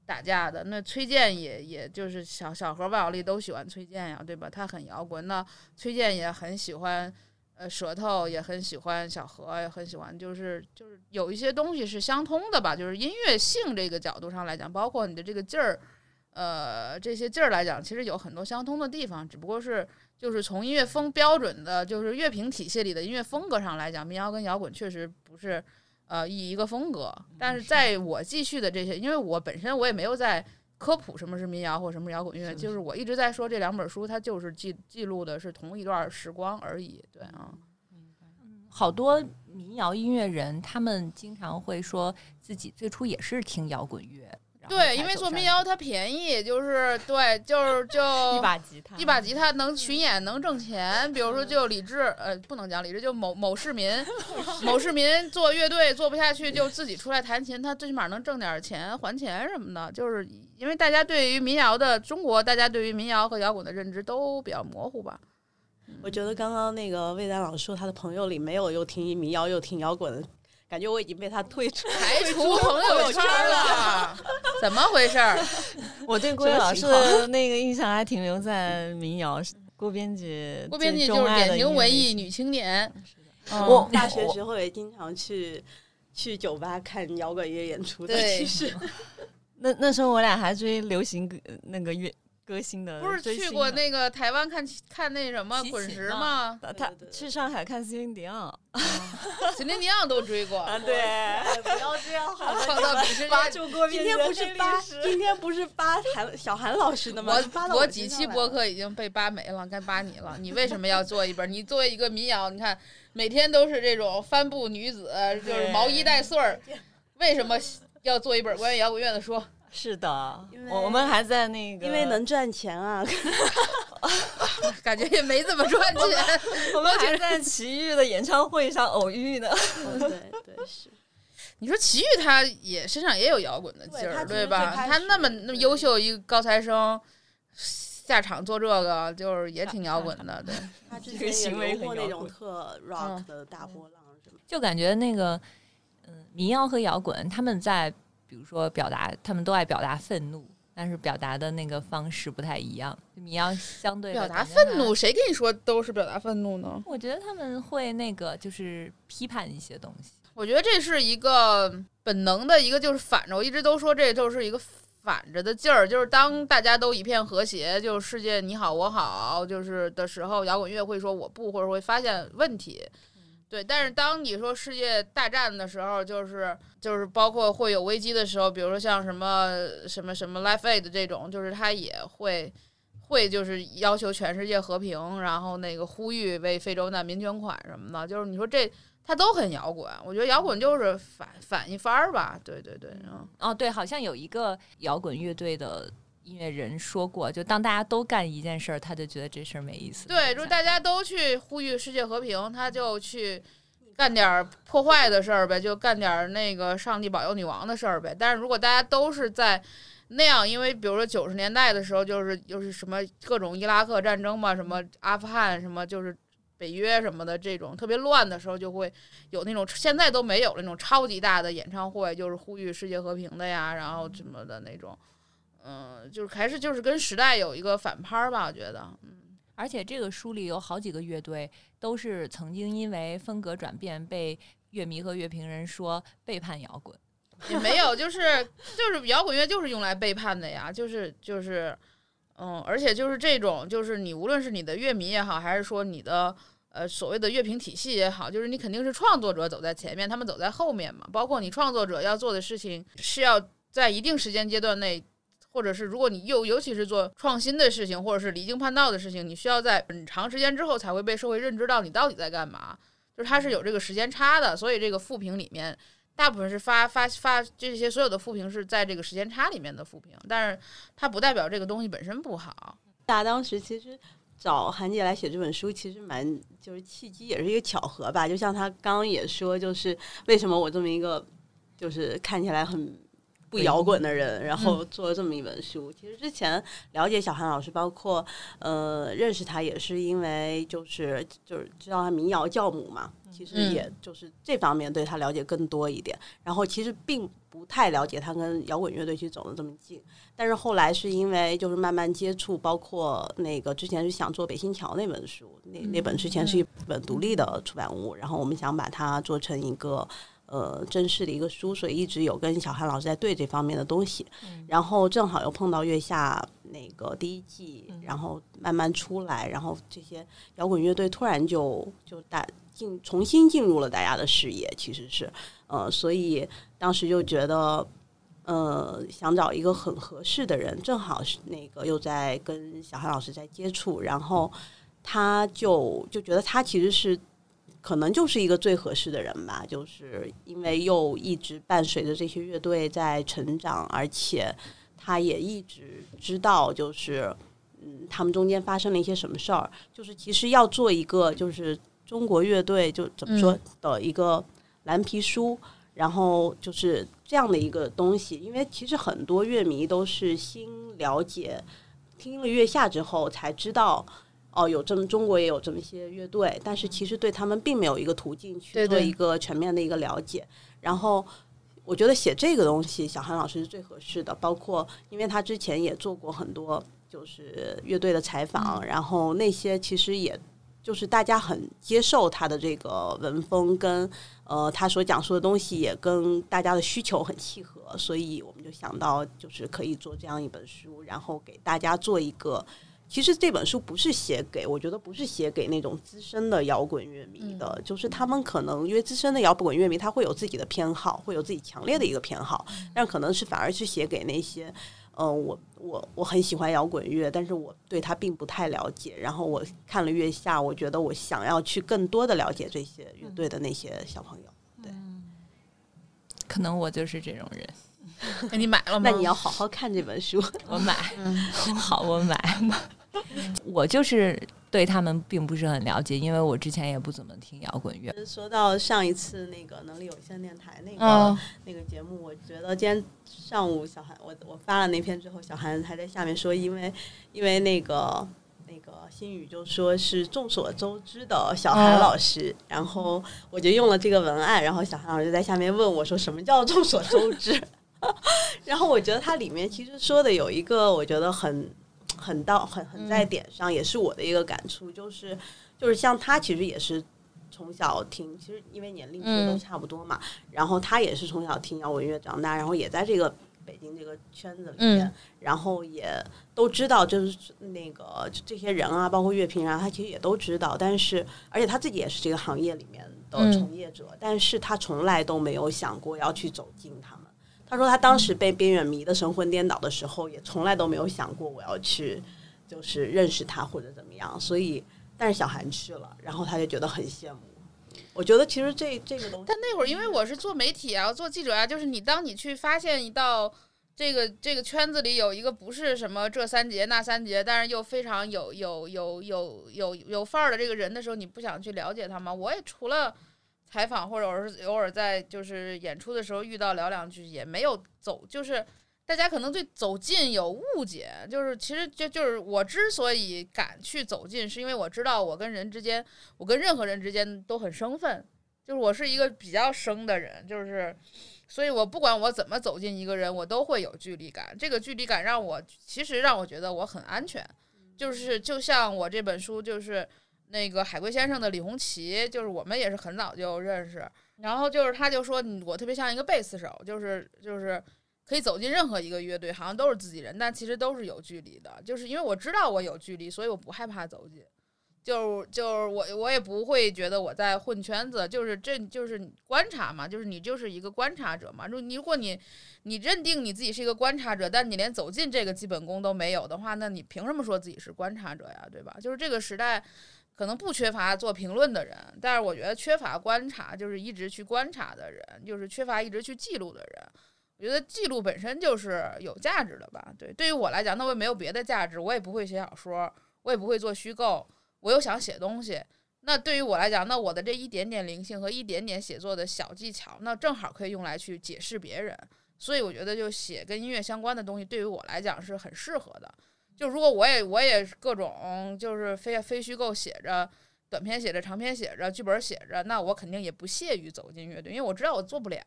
打架的。那崔健也也就是小小何万晓利都喜欢崔健呀，对吧？他很摇滚，那崔健也很喜欢。呃，舌头也很喜欢小何，也很喜欢，就是就是有一些东西是相通的吧，就是音乐性这个角度上来讲，包括你的这个劲儿，呃，这些劲儿来讲，其实有很多相通的地方，只不过是就是从音乐风标准的，就是乐评体系里的音乐风格上来讲，民谣跟摇滚确实不是呃一一个风格。但是在我继续的这些，因为我本身我也没有在科普什么是民谣或什么是摇滚乐，是就是我一直在说这两本书，它就是记记录的是同一段时光而已。对啊，好多民谣音乐人，他们经常会说自己最初也是听摇滚乐。对，因为做民谣它便宜，就是对，就是就 一把吉他，一把吉他能巡演能挣钱，比如说就李志，呃，不能讲李志，就某 某市民，某市民做乐队做不下去，就自己出来弹琴，他最起码能挣点钱还钱什么的。就是因为大家对于民谣的中国，大家对于民谣和摇滚的认知都比较模糊吧。我觉得刚刚那个魏丹老师说他的朋友里没有又听民谣又听摇滚的，感觉我已经被他退出排除朋友圈了，怎么回事儿？我对郭跃老师的那个印象还停留在民谣。郭编辑，郭编辑就是典型文艺女青年。嗯我大学时候也经常去去酒吧看摇滚乐演出的。对其实 那那时候我俩还追流行歌那个乐歌星的，不是去过那个台湾看看那什么滚石吗？他去上海看斯林迪奥森林迪昂都追过。啊，对，不要这样好吗？放到今天不是扒，今天不是扒韩小韩老师的吗？我我几期播上来了客已经被扒没了，该扒你了。你为什么要做一本？你作为一个民谣，你看每天都是这种帆布女子，就是毛衣带穗儿，为什么要做一本关于摇滚乐的书？是的因，为我我们还在那个，因为能赚钱啊！感觉也没怎么赚钱。我们还在奇遇的演唱会上偶遇呢。对对是，你说齐豫他也身上也有摇滚的劲儿，对吧？他那么那么优秀一个高材生，下场做这个就是也挺摇滚的，对。他之这个前也行为过那种特嗯 rock 的大波浪什么。就感觉那个，嗯，民谣和摇滚，他们在比如说表达，他们都爱表达愤怒，但是表达的那个方式不太一样。你要相对表达愤怒，，谁跟你说都是表达愤怒呢？我觉得他们会那个就是批判一些东西。我觉得这是一个本能的一个，就是反着。我一直都说这就是一个反着的劲儿，就是当大家都一片和谐，就是世界你好我好，就是的时候，摇滚乐会说我不，或者会发现问题。对，但是当你说世界大战的时候，就是就是包括会有危机的时候，比如说像什么什么什么 Life Aid 这种，就是他也会会就是要求全世界和平，然后那个呼吁为非洲难民捐款什么的，就是你说这他都很摇滚，我觉得摇滚就是反反一番儿吧，对对对，嗯，哦，对，好像有一个摇滚乐队的音乐人说过，就当大家都干一件事儿，他就觉得这事儿没意思。对，就是大家都去呼吁世界和平，他就去干点儿破坏的事儿呗，就干点儿那个上帝保佑女王的事儿呗。但是如果大家都是在那样，因为比如说九十年代的时候，就是就是什么各种伊拉克战争嘛，什么阿富汗，什么就是北约什么的这种特别乱的时候，就会有那种现在都没有了那种超级大的演唱会，就是呼吁世界和平的呀，然后什么的那种。嗯，就是还是就是跟时代有一个反拍儿吧，我觉得，嗯。而且这个书里有好几个乐队都是曾经因为风格转变被乐迷和乐评人说背叛摇滚。也没有，就是就是摇滚乐就是用来背叛的呀，就是就是，嗯，而且就是这种，就是你无论是你的乐迷也好，还是说你的呃所谓的乐评体系也好，就是你肯定是创作者走在前面，他们走在后面嘛。包括你创作者要做的事情是要在一定时间阶段内。或者是如果你又尤其是做创新的事情，或者是离经叛道的事情，你需要在很长时间之后才会被社会认知到你到底在干嘛，就是它是有这个时间差的，所以这个负评里面大部分是发发发这些所有的负评是在这个时间差里面的负评，但是它不代表这个东西本身不好。大家当时其实找韩姐来写这本书，其实蛮就是契机，也是一个巧合吧。就像他刚刚也说，就是为什么我这么一个就是看起来很。不摇滚的人，然后做了这么一本书。其实之前了解小韩老师，包括呃认识他，也是因为就是就是知道他民谣教母嘛。其实也就是这方面对他了解更多一点。然后其实并不太了解他跟摇滚乐队去走的这么近。但是后来是因为就是慢慢接触，包括那个之前是想做北新桥那本书，那那本之前是一本独立的出版物，然后我们想把它做成一个。呃，正式的一个书，所以一直有跟小韩老师在对这方面的东西，然后正好又碰到月下那个第一季，然后慢慢出来，然后这些摇滚乐队突然就就大进重新进入了大家的视野，其实是呃，所以当时就觉得呃想找一个很合适的人，正好是那个又在跟小韩老师在接触，然后他就就觉得他其实是。可能就是一个最合适的人吧，就是因为又一直伴随着这些乐队在成长，而且他也一直知道，就是嗯，他们中间发生了一些什么事儿。就是其实要做一个就是中国乐队就怎么说的一个蓝皮书，然后就是这样的一个东西，因为其实很多乐迷都是新了解，听了月下之后才知道。哦，有这么中国也有这么一些乐队，但是其实对他们并没有一个途径去做一个全面的一个了解。然后我觉得写这个东西，小韩老师是最合适的。包括因为他之前也做过很多就是乐队的采访，然后那些其实也就是大家很接受他的这个文风，跟呃他所讲述的东西也跟大家的需求很契合，所以我们就想到就是可以做这样一本书，然后给大家做一个。其实这本书不是写给，我觉得不是写给那种资深的摇滚乐迷的，就是他们可能因为资深的摇滚乐迷他会有自己的偏好，会有自己强烈的一个偏好，但可能是反而是写给那些，嗯，我我我很喜欢摇滚乐，但是我对他并不太了解，然后我看了月下，我觉得我想要去更多的了解这些乐队的那些小朋友，对，可能我就是这种人。那你买了 吗？那你要好好看这本书，我买，好，我买。我就是对他们并不是很了解，因为我之前也不怎么听摇滚乐。说到上一次那个能力有限电台那个那个节目，我觉得今天上午小韩我我发了那篇之后，小韩还在下面说，因为因为那个那个新宇就说是众所周知的小韩老师，然后我就用了这个文案，然后小韩老师在下面问我说什么叫众所周知，然后我觉得它里面其实说的有一个我觉得很。很到很很在点上，也是我的一个感触，就是就是像他其实也是从小听，其实因为年龄其实都差不多嘛，然后他也是从小听摇滚乐长大，然后也在这个北京这个圈子里面，嗯然后也都知道，就是那个这些人啊，包括乐评人啊，他其实也都知道。但是，而且他自己也是这个行业里面的嗯从业者，但是他从来都没有想过要去走进他们。他说他当时被边缘迷的神魂颠倒的时候，也从来都没有想过我要去就是认识他或者怎么样。所以，但是小韩去了，然后他就觉得很羡慕。我觉得其实这这个东西，但那会儿因为我是做媒体啊，做记者啊，就是你当你去发现一道这个这个圈子里有一个不是什么这三节那三节，但是又非常有有有有有有范儿的这个人的时候，你不想去了解他吗？我也除了采访或者是偶尔在就是演出的时候遇到聊两句，也没有走，就是。大家可能对走近有误解，就是其实就就是我之所以敢去走近，是因为我知道我跟人之间，我跟任何人之间都很生分，就是我是一个比较生的人，就是，所以我不管我怎么走近一个人，我都会有距离感。这个距离感让我其实让我觉得我很安全，就是就像我这本书就是那个海龟先生的李红旗，就是我们也是很早就认识，然后就是他就说我特别像一个贝斯手，就是就是。可以走进任何一个乐队，好像都是自己人，但其实都是有距离的。就是因为我知道我有距离，所以我不害怕走进。就就是我我也不会觉得我在混圈子，就是这就是观察嘛，就是你就是一个观察者嘛。如你如果你你认定你自己是一个观察者，但你连走进这个基本功都没有的话，那你凭什么说自己是观察者呀？对吧？就是这个时代可能不缺乏做评论的人，但是我觉得缺乏观察，就是一直去观察的人，就是缺乏一直去记录的人。我觉得记录本身就是有价值的吧？对，对于我来讲，那我也没有别的价值，我也不会写小说，我也不会做虚构。我又想写东西，那对于我来讲，那我的这一点点灵性和一点点写作的小技巧，那正好可以用来去解释别人。所以我觉得，就写跟音乐相关的东西，对于我来讲是很适合的。就如果我也我也各种就是非非虚构写着，短篇写着，长篇写着，剧本写着，那我肯定也不屑于走进乐队，因为我知道我做不了。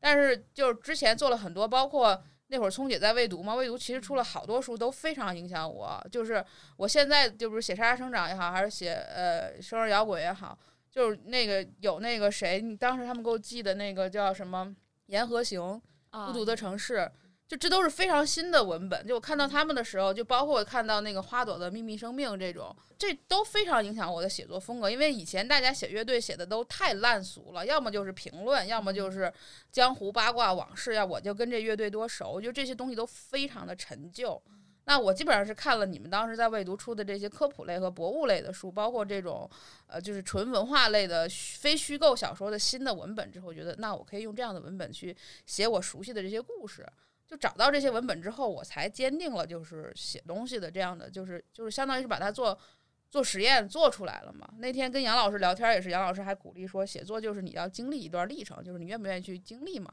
但是就是之前做了很多，包括。那会儿聪姐在未读嘛，未读其实出了好多书，都非常影响我。就是我现在就是写《沙沙生长》也好，还是写呃生日摇滚也好，就是那个有那个谁，当时他们给我寄的那个叫什么《沿河行》《孤独的城市》，就这都是非常新的文本。就我看到他们的时候，就包括看到那个花朵的秘密生命这种，这都非常影响我的写作风格。因为以前大家写乐队写的都太烂俗了，要么就是评论，要么就是江湖八卦往事呀。我就跟这乐队多熟，就这些东西都非常的陈旧。那我基本上是看了你们当时在未读出的这些科普类和博物类的书，包括这种呃就是纯文化类的非虚构小说的新的文本之后，觉得那我可以用这样的文本去写我熟悉的这些故事。就找到这些文本之后，我才坚定了就是写东西的这样的，就是就是相当于是把它做做实验做出来了嘛。那天跟杨老师聊天也是，杨老师还鼓励说，写作就是你要经历一段历程，就是你愿不愿意去经历嘛。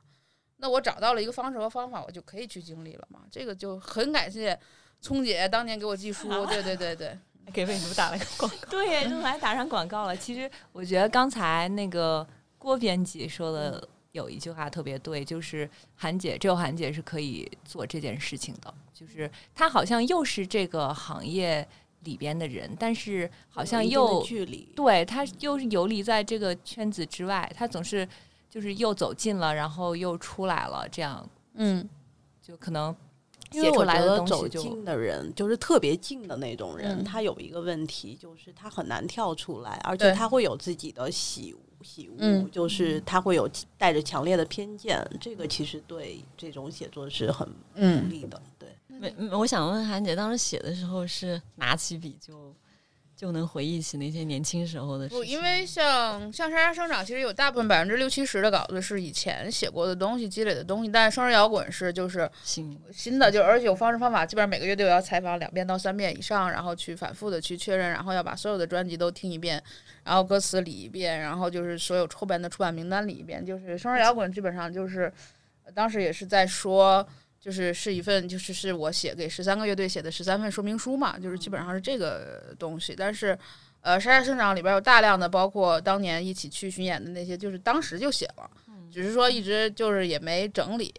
那我找到了一个方式和方法，我就可以去经历了嘛。这个就很感谢聪姐当年给我寄书，对对对对。给魏读打了个广告，对，就来打上广告了。其实我觉得刚才那个郭编辑说的有一句话特别对，就是韩姐只有韩姐是可以做这件事情的，就是她好像又是这个行业里边的人，但是好像又距离，对她又是游离在这个圈子之外，她总是就是又走近了，然后又出来了，这样，嗯，就可能。因为我觉得东西走近的人，就是特别近的那种人，嗯他有一个问题，就是他很难跳出来，而且他会有自己的喜喜恶，嗯就是他会有带着强烈的偏见。这个其实对这种写作是很不嗯利的。对，我想问韩姐，当时写的时候是拿起笔就就能回忆起那些年轻时候的事不，情？因为像像莎莎生长，其实有大部分百分之六七十的稿子是以前写过的东西积累的东西，但是生日摇滚是就是新新的，就而且有方式方法，基本上每个月都要采访两遍到三遍以上，然后去反复的去确认，然后要把所有的专辑都听一遍，然后歌词理一遍，然后就是所有后边的出版名单理一遍。就是生日摇滚基本上就是呃当时也是在说。就是是一份，就是是我写给十三个乐队写的十三份说明书嘛，就是基本上是这个东西。但是，呃，沙沙生长里边有大量的，包括当年一起去巡演的那些，就是当时就写了，只是说一直就是也没整理。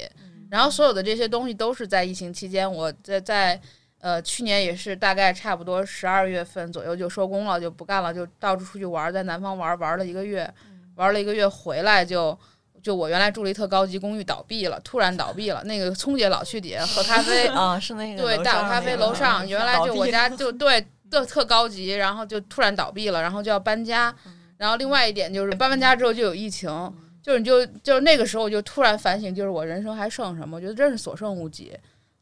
然后所有的这些东西都是在疫情期间，我在在呃去年也是大概差不多十二月份左右就收工了，就不干了，就到处出去玩，在南方玩玩了一个月，玩了一个月回来就就我原来住了一特高级公寓，倒闭了，突然倒闭了。那个聪姐老去底下喝咖啡，啊，是那个对，大有咖啡楼上，原来就我家 就对特特高级，然后就突然倒闭了，然后就要搬家。然后另外一点就是搬完家之后就有疫情，就是你就就是那个时候我就突然反省，就是我人生还剩什么？我觉得真是所剩无几。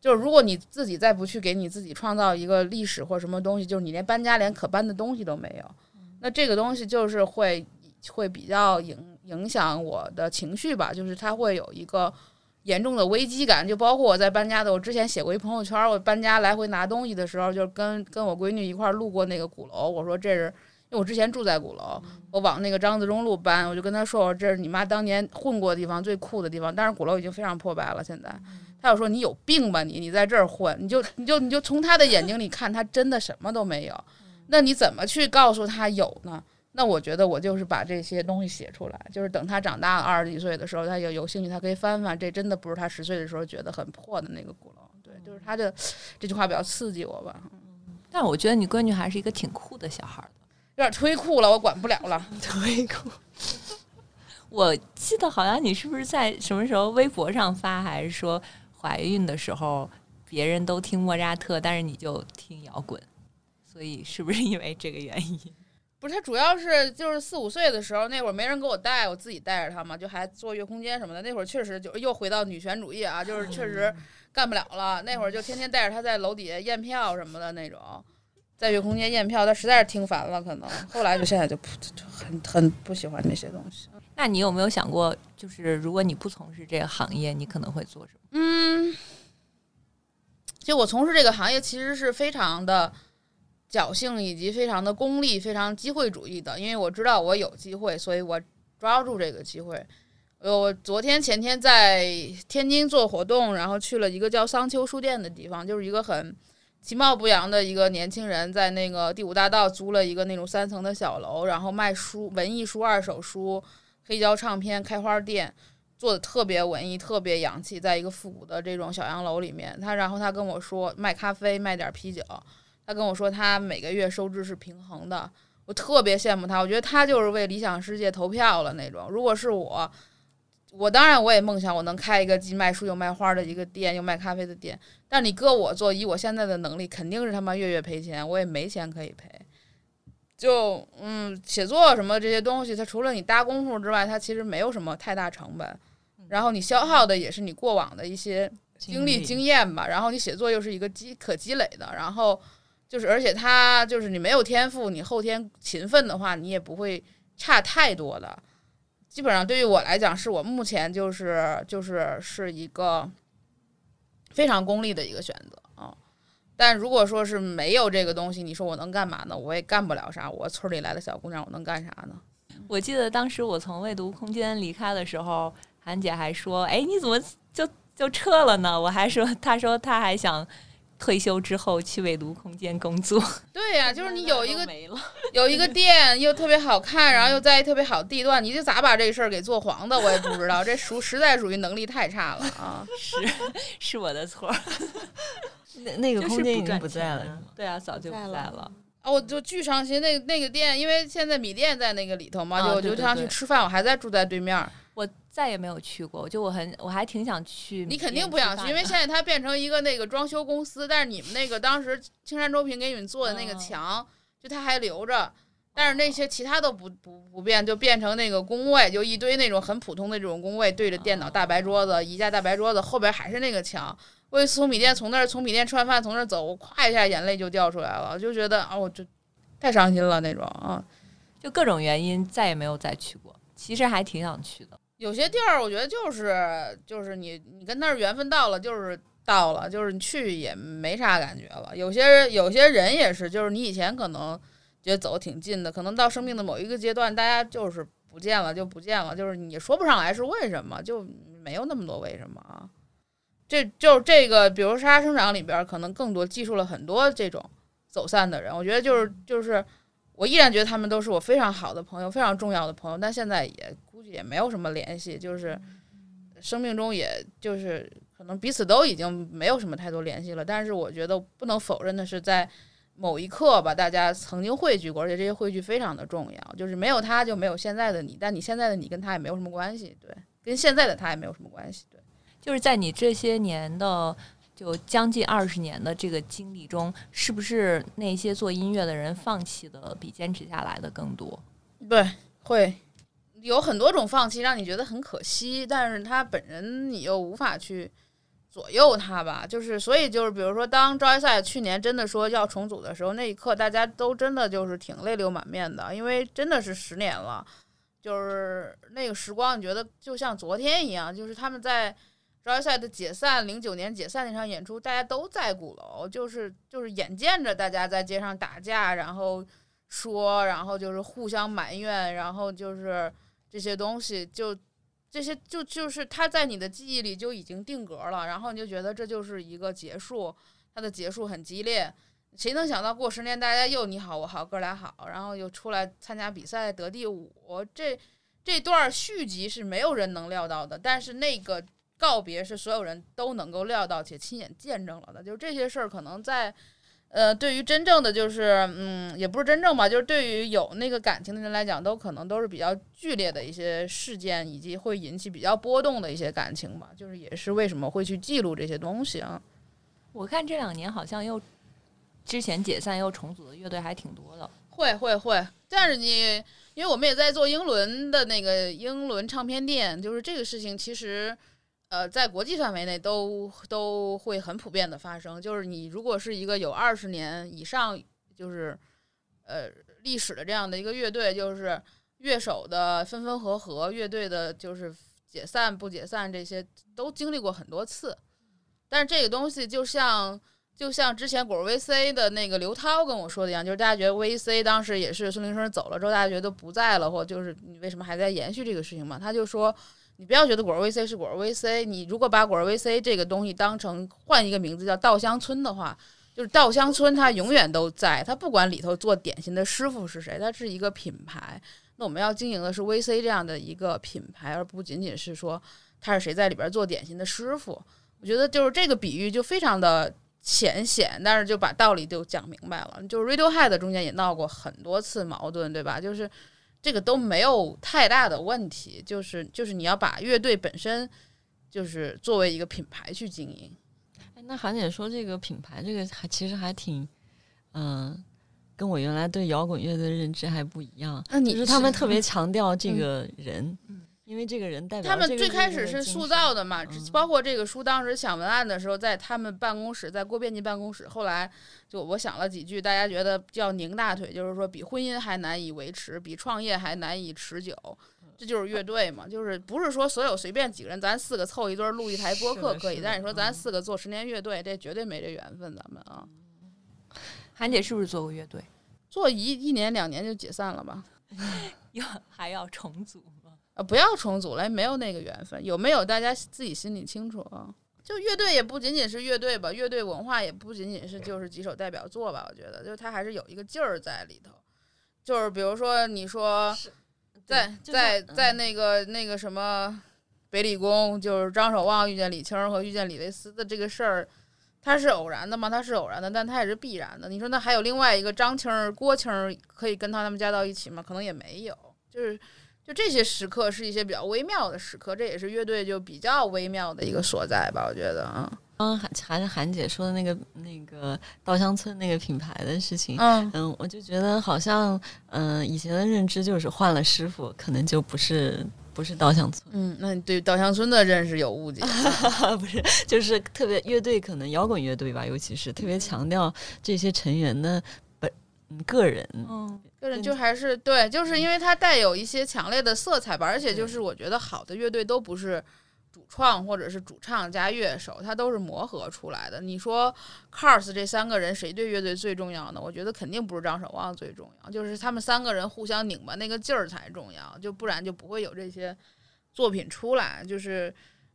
就是如果你自己再不去给你自己创造一个历史或什么东西，就是你连搬家连可搬的东西都没有，那这个东西就是会会比较影影响我的情绪吧，就是它会有一个严重的危机感，就包括我在搬家的，我之前写过一朋友圈，我搬家来回拿东西的时候，就跟跟我闺女一块儿路过那个鼓楼，我说这是。因为我之前住在鼓楼，我往那个张自忠路搬，我就跟她说：“我说这是你妈当年混过的地方，最酷的地方。但是鼓楼已经非常破败了，现在。”她就说：“你有病吧你？你在这儿混，你就你就你就从他的眼睛里看，他真的什么都没有。那你怎么去告诉他有呢？那我觉得我就是把这些东西写出来，就是等他长大了二十几岁的时候，他有有兴趣，他可以翻翻。这真的不是他十岁的时候觉得很破的那个鼓楼。对，就是他的这句话比较刺激我吧。但我觉得你闺女还是一个挺酷的小孩儿的。有点忒酷了，我管不了了。忒酷。我记得好像你是不是在什么时候微博上发，还是说怀孕的时候，别人都听莫扎特，但是你就听摇滚，所以是不是因为这个原因？不是，他主要是就是四五岁的时候，那会儿没人给我带，我自己带着他嘛，就还坐月空间什么的。那会儿确实就又回到女权主义啊，就是确实 干不了了。那会儿就天天带着他在楼底下验票什么的那种。在月空间验票，他实在是听烦了，可能后来就现在就不就很很不喜欢那些东西。那你有没有想过，就是如果你不从事这个行业，你可能会做什么？嗯，就我从事这个行业其实是非常的侥幸，以及非常的功利、非常机会主义的，因为我知道我有机会，所以我抓住这个机会。呃，我昨天前天在天津做活动，然后去了一个叫桑丘书店的地方，就是一个很。其貌不扬的一个年轻人，在那个第五大道租了一个那种三层的小楼，然后卖书、文艺书、二手书、黑胶唱片、开花店，做的特别文艺、特别洋气，在一个复古的这种小洋楼里面。他然后他跟我说卖咖啡，卖点啤酒。他跟我说他每个月收支是平衡的，我特别羡慕他。我觉得他就是为理想世界投票了那种。如果是我。我当然，我也梦想我能开一个既卖书又卖花的一个店，又卖咖啡的店。但你搁我做，以我现在的能力，肯定是他妈月月赔钱，我也没钱可以赔。就嗯，写作什么这些东西，它除了你搭功夫之外，它其实没有什么太大成本。然后你消耗的也是你过往的一些经历经验吧。然后你写作又是一个积可积累的。然后就是，而且他就是你没有天赋，你后天勤奋的话，你也不会差太多的。基本上对于我来讲，是我目前就是就是是一个非常功利的一个选择啊。但如果说是没有这个东西，你说我能干嘛呢？我也干不了啥。我村里来的小姑娘，我能干啥呢？我记得当时我从未读空间离开的时候，韩姐还说：“哎，你怎么就就撤了呢？”我还说：“她说她还想。”退休之后去未读空间工作，对呀，就是你有一个 有一个店又特别好看，然后又在特别好地段，你就咋把这事儿给做黄的，我也不知道。这属实在属于能力太差了啊！是是我的错。那那个空间已经不在了，对啊，早就不在了。啊，我就巨伤心。那那个店，因为现在米店在那个里头嘛，就我就经常去吃饭，我还在住在对面。我再也没有去过，就我很我还挺想去。你肯定不想去，因为现在它变成一个那个装修公司。但是你们那个当时青山周平给你们做的那个墙，就它还留着。但是那些其他都不不不变，就变成那个工位，就一堆那种很普通的这种工位，对着电脑大白桌子，一架大白桌子，后边还是那个墙。我一次从米店从那儿从米店吃完饭从那儿走，我咵一下眼泪就掉出来了，就觉得啊，我就太伤心了那种啊。就各种原因再也没有再去过。其实还挺想去的。有些地儿，我觉得就是就是你你跟那儿缘分到了，就是到了，就是你去也没啥感觉了。有些有些人也是，就是你以前可能觉得走挺近的，可能到生命的某一个阶段，大家就是不见了就不见了，就是你说不上来是为什么，就没有那么多为什么啊。这就这个，比如《沙沙生长》里边，可能更多记述了很多这种走散的人。我觉得就是就是，我依然觉得他们都是我非常好的朋友，非常重要的朋友，但现在也。也没有什么联系，就是生命中也就是可能彼此都已经没有什么太多联系了。但是我觉得不能否认的是，在某一刻吧，大家曾经汇聚过，而且这些汇聚非常的重要。就是没有他就没有现在的你，但你现在的你跟他也没有什么关系。对，跟现在的他也没有什么关系。对，就是在你这些年的就将近二十年的这个经历中，是不是那些做音乐的人放弃的比坚持下来的更多？对，会有很多种放弃，让你觉得很可惜，但是他本人你又无法去左右他吧。就是所以就是比如说，当招赛去年真的说要重组的时候，那一刻大家都真的就是挺泪流满面的，因为真的是十年了。就是那个时光，你觉得就像昨天一样。就是他们在招赛的解散，零九年解散那场演出，大家都在鼓楼，就是就是眼见着大家在街上打架，然后说，然后就是互相埋怨，然后就是这些东西，就这些就就是他在你的记忆里就已经定格了，然后你就觉得这就是一个结束，它的结束很激烈。谁能想到过十年大家又你好我好哥俩好，然后又出来参加比赛得第五，这这段续集是没有人能料到的，但是那个告别是所有人都能够料到且亲眼见证了的。就这些事儿，可能在呃对于真正的就是嗯也不是真正吧，就是对于有那个感情的人来讲，都可能都是比较剧烈的一些事件，以及会引起比较波动的一些感情吧。就是也是为什么会去记录这些东西啊？我看这两年好像又。之前解散又重组的乐队还挺多的，会会会，但是你因为我们也在做英伦的那个英伦唱片店，就是这个事情其实，呃，在国际范围内都都会很普遍的发生。就是你如果是一个有二十年以上，就是呃历史的这样的一个乐队，就是乐手的分分合合，乐队的就是解散不解散，这些都经历过很多次。但是这个东西就像。就像之前果儿 VC 的那个刘涛跟我说的一样，就是大家觉得 VC 当时也是孙林生走了之后，大家觉得不在了，或就是你为什么还在延续这个事情嘛？他就说，你不要觉得果儿 VC 是果儿 VC，你如果把果儿 VC 这个东西当成换一个名字叫稻香村的话，就是稻香村它永远都在，它不管里头做点心的师傅是谁，它是一个品牌。那我们要经营的是 VC 这样的一个品牌，而不仅仅是说他是谁在里边做点心的师傅。我觉得就是这个比喻就非常的。浅显，但是就把道理就讲明白了。就是 Radiohead 中间也闹过很多次矛盾，对吧？就是这个都没有太大的问题。就是就是你要把乐队本身就是作为一个品牌去经营。哎，那韩姐说这个品牌，这个还其实还挺，嗯，跟我原来对摇滚乐队的认知还不一样。那你是他们特别强调这个人。因为这个人代表他们最开始是塑造的嘛，包括这个书当时想文案的时候，在他们办公室，在郭编辑办公室。后来就我想了几句，大家觉得叫拧大腿，就是说比婚姻还难以维持，比创业还难以持久。这就是乐队嘛，就是不是说所有随便几个人，咱四个凑一堆录一台播客可以，但是你说咱四个做十年乐队，这绝对没这缘分，咱们啊。韩姐是不是做过乐队？做一一年两年就解散了吧？要还要重组？呃，不要重组了，没有那个缘分，有没有大家自己心里清楚啊。就乐队也不仅仅是乐队吧，乐队文化也不仅仅是就是几首代表作吧。我觉得，就是它还是有一个劲儿在里头。就是比如说，你说在在在那个那个什么北理工，就是张守望遇见李青和遇见李维斯的这个事儿，它是偶然的吗？它是偶然的，但它也是必然的。你说那还有另外一个张青、郭青可以跟他他们加到一起吗？可能也没有，就是。就这些时刻是一些比较微妙的时刻，这也是乐队就比较微妙的一个所在吧，我觉得啊。刚刚还是韩姐说的那个那个稻香村那个品牌的事情，嗯嗯，我就觉得好像嗯以前的认知就是换了师傅，可能就不是不是稻香村。嗯，那你对稻香村的认识有误解？不是，就是特别乐队可能摇滚乐队吧，尤其是特别强调这些成员的本个人。嗯。个人就还是对，就是因为它带有一些强烈的色彩吧，而且就是我觉得好的乐队都不是主创或者是主唱加乐手，它都是磨合出来的。你说 Cars 这三个人谁对乐队最重要呢？我觉得肯定不是张守望最重要，就是他们三个人互相拧巴那个劲儿才重要，就不然就不会有这些作品出来。就是。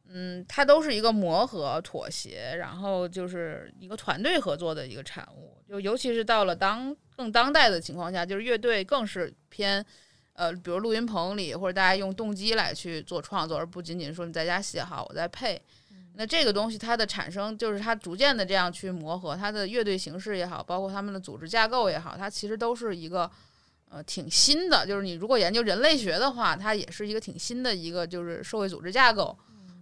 嗯，它都是一个磨合、妥协，然后就是一个团队合作的一个产物。就尤其是到了当更当代的情况下，就是乐队更是偏，呃，比如录音棚里或者大家用动机来去做创作，而不仅仅说你在家写好，我再配。那这个东西它的产生，就是它逐渐的这样去磨合，它的乐队形式也好，包括他们的组织架构也好，它其实都是一个呃挺新的，就是你如果研究人类学的话，它也是一个挺新的一个就是社会组织架构。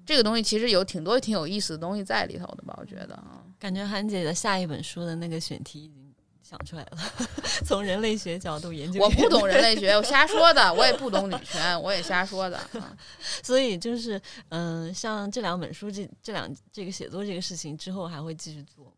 这个东西其实有挺多挺有意思的东西在里头的吧？我觉得啊，感觉韩姐的下一本书的那个选题已经想出来了，从人类学角度研究。我不懂人类学，我瞎说的，我也不懂女权，我也瞎说的。啊、所以就是，嗯、像这两本书这这两这个写作这个事情之后还会继续做吗？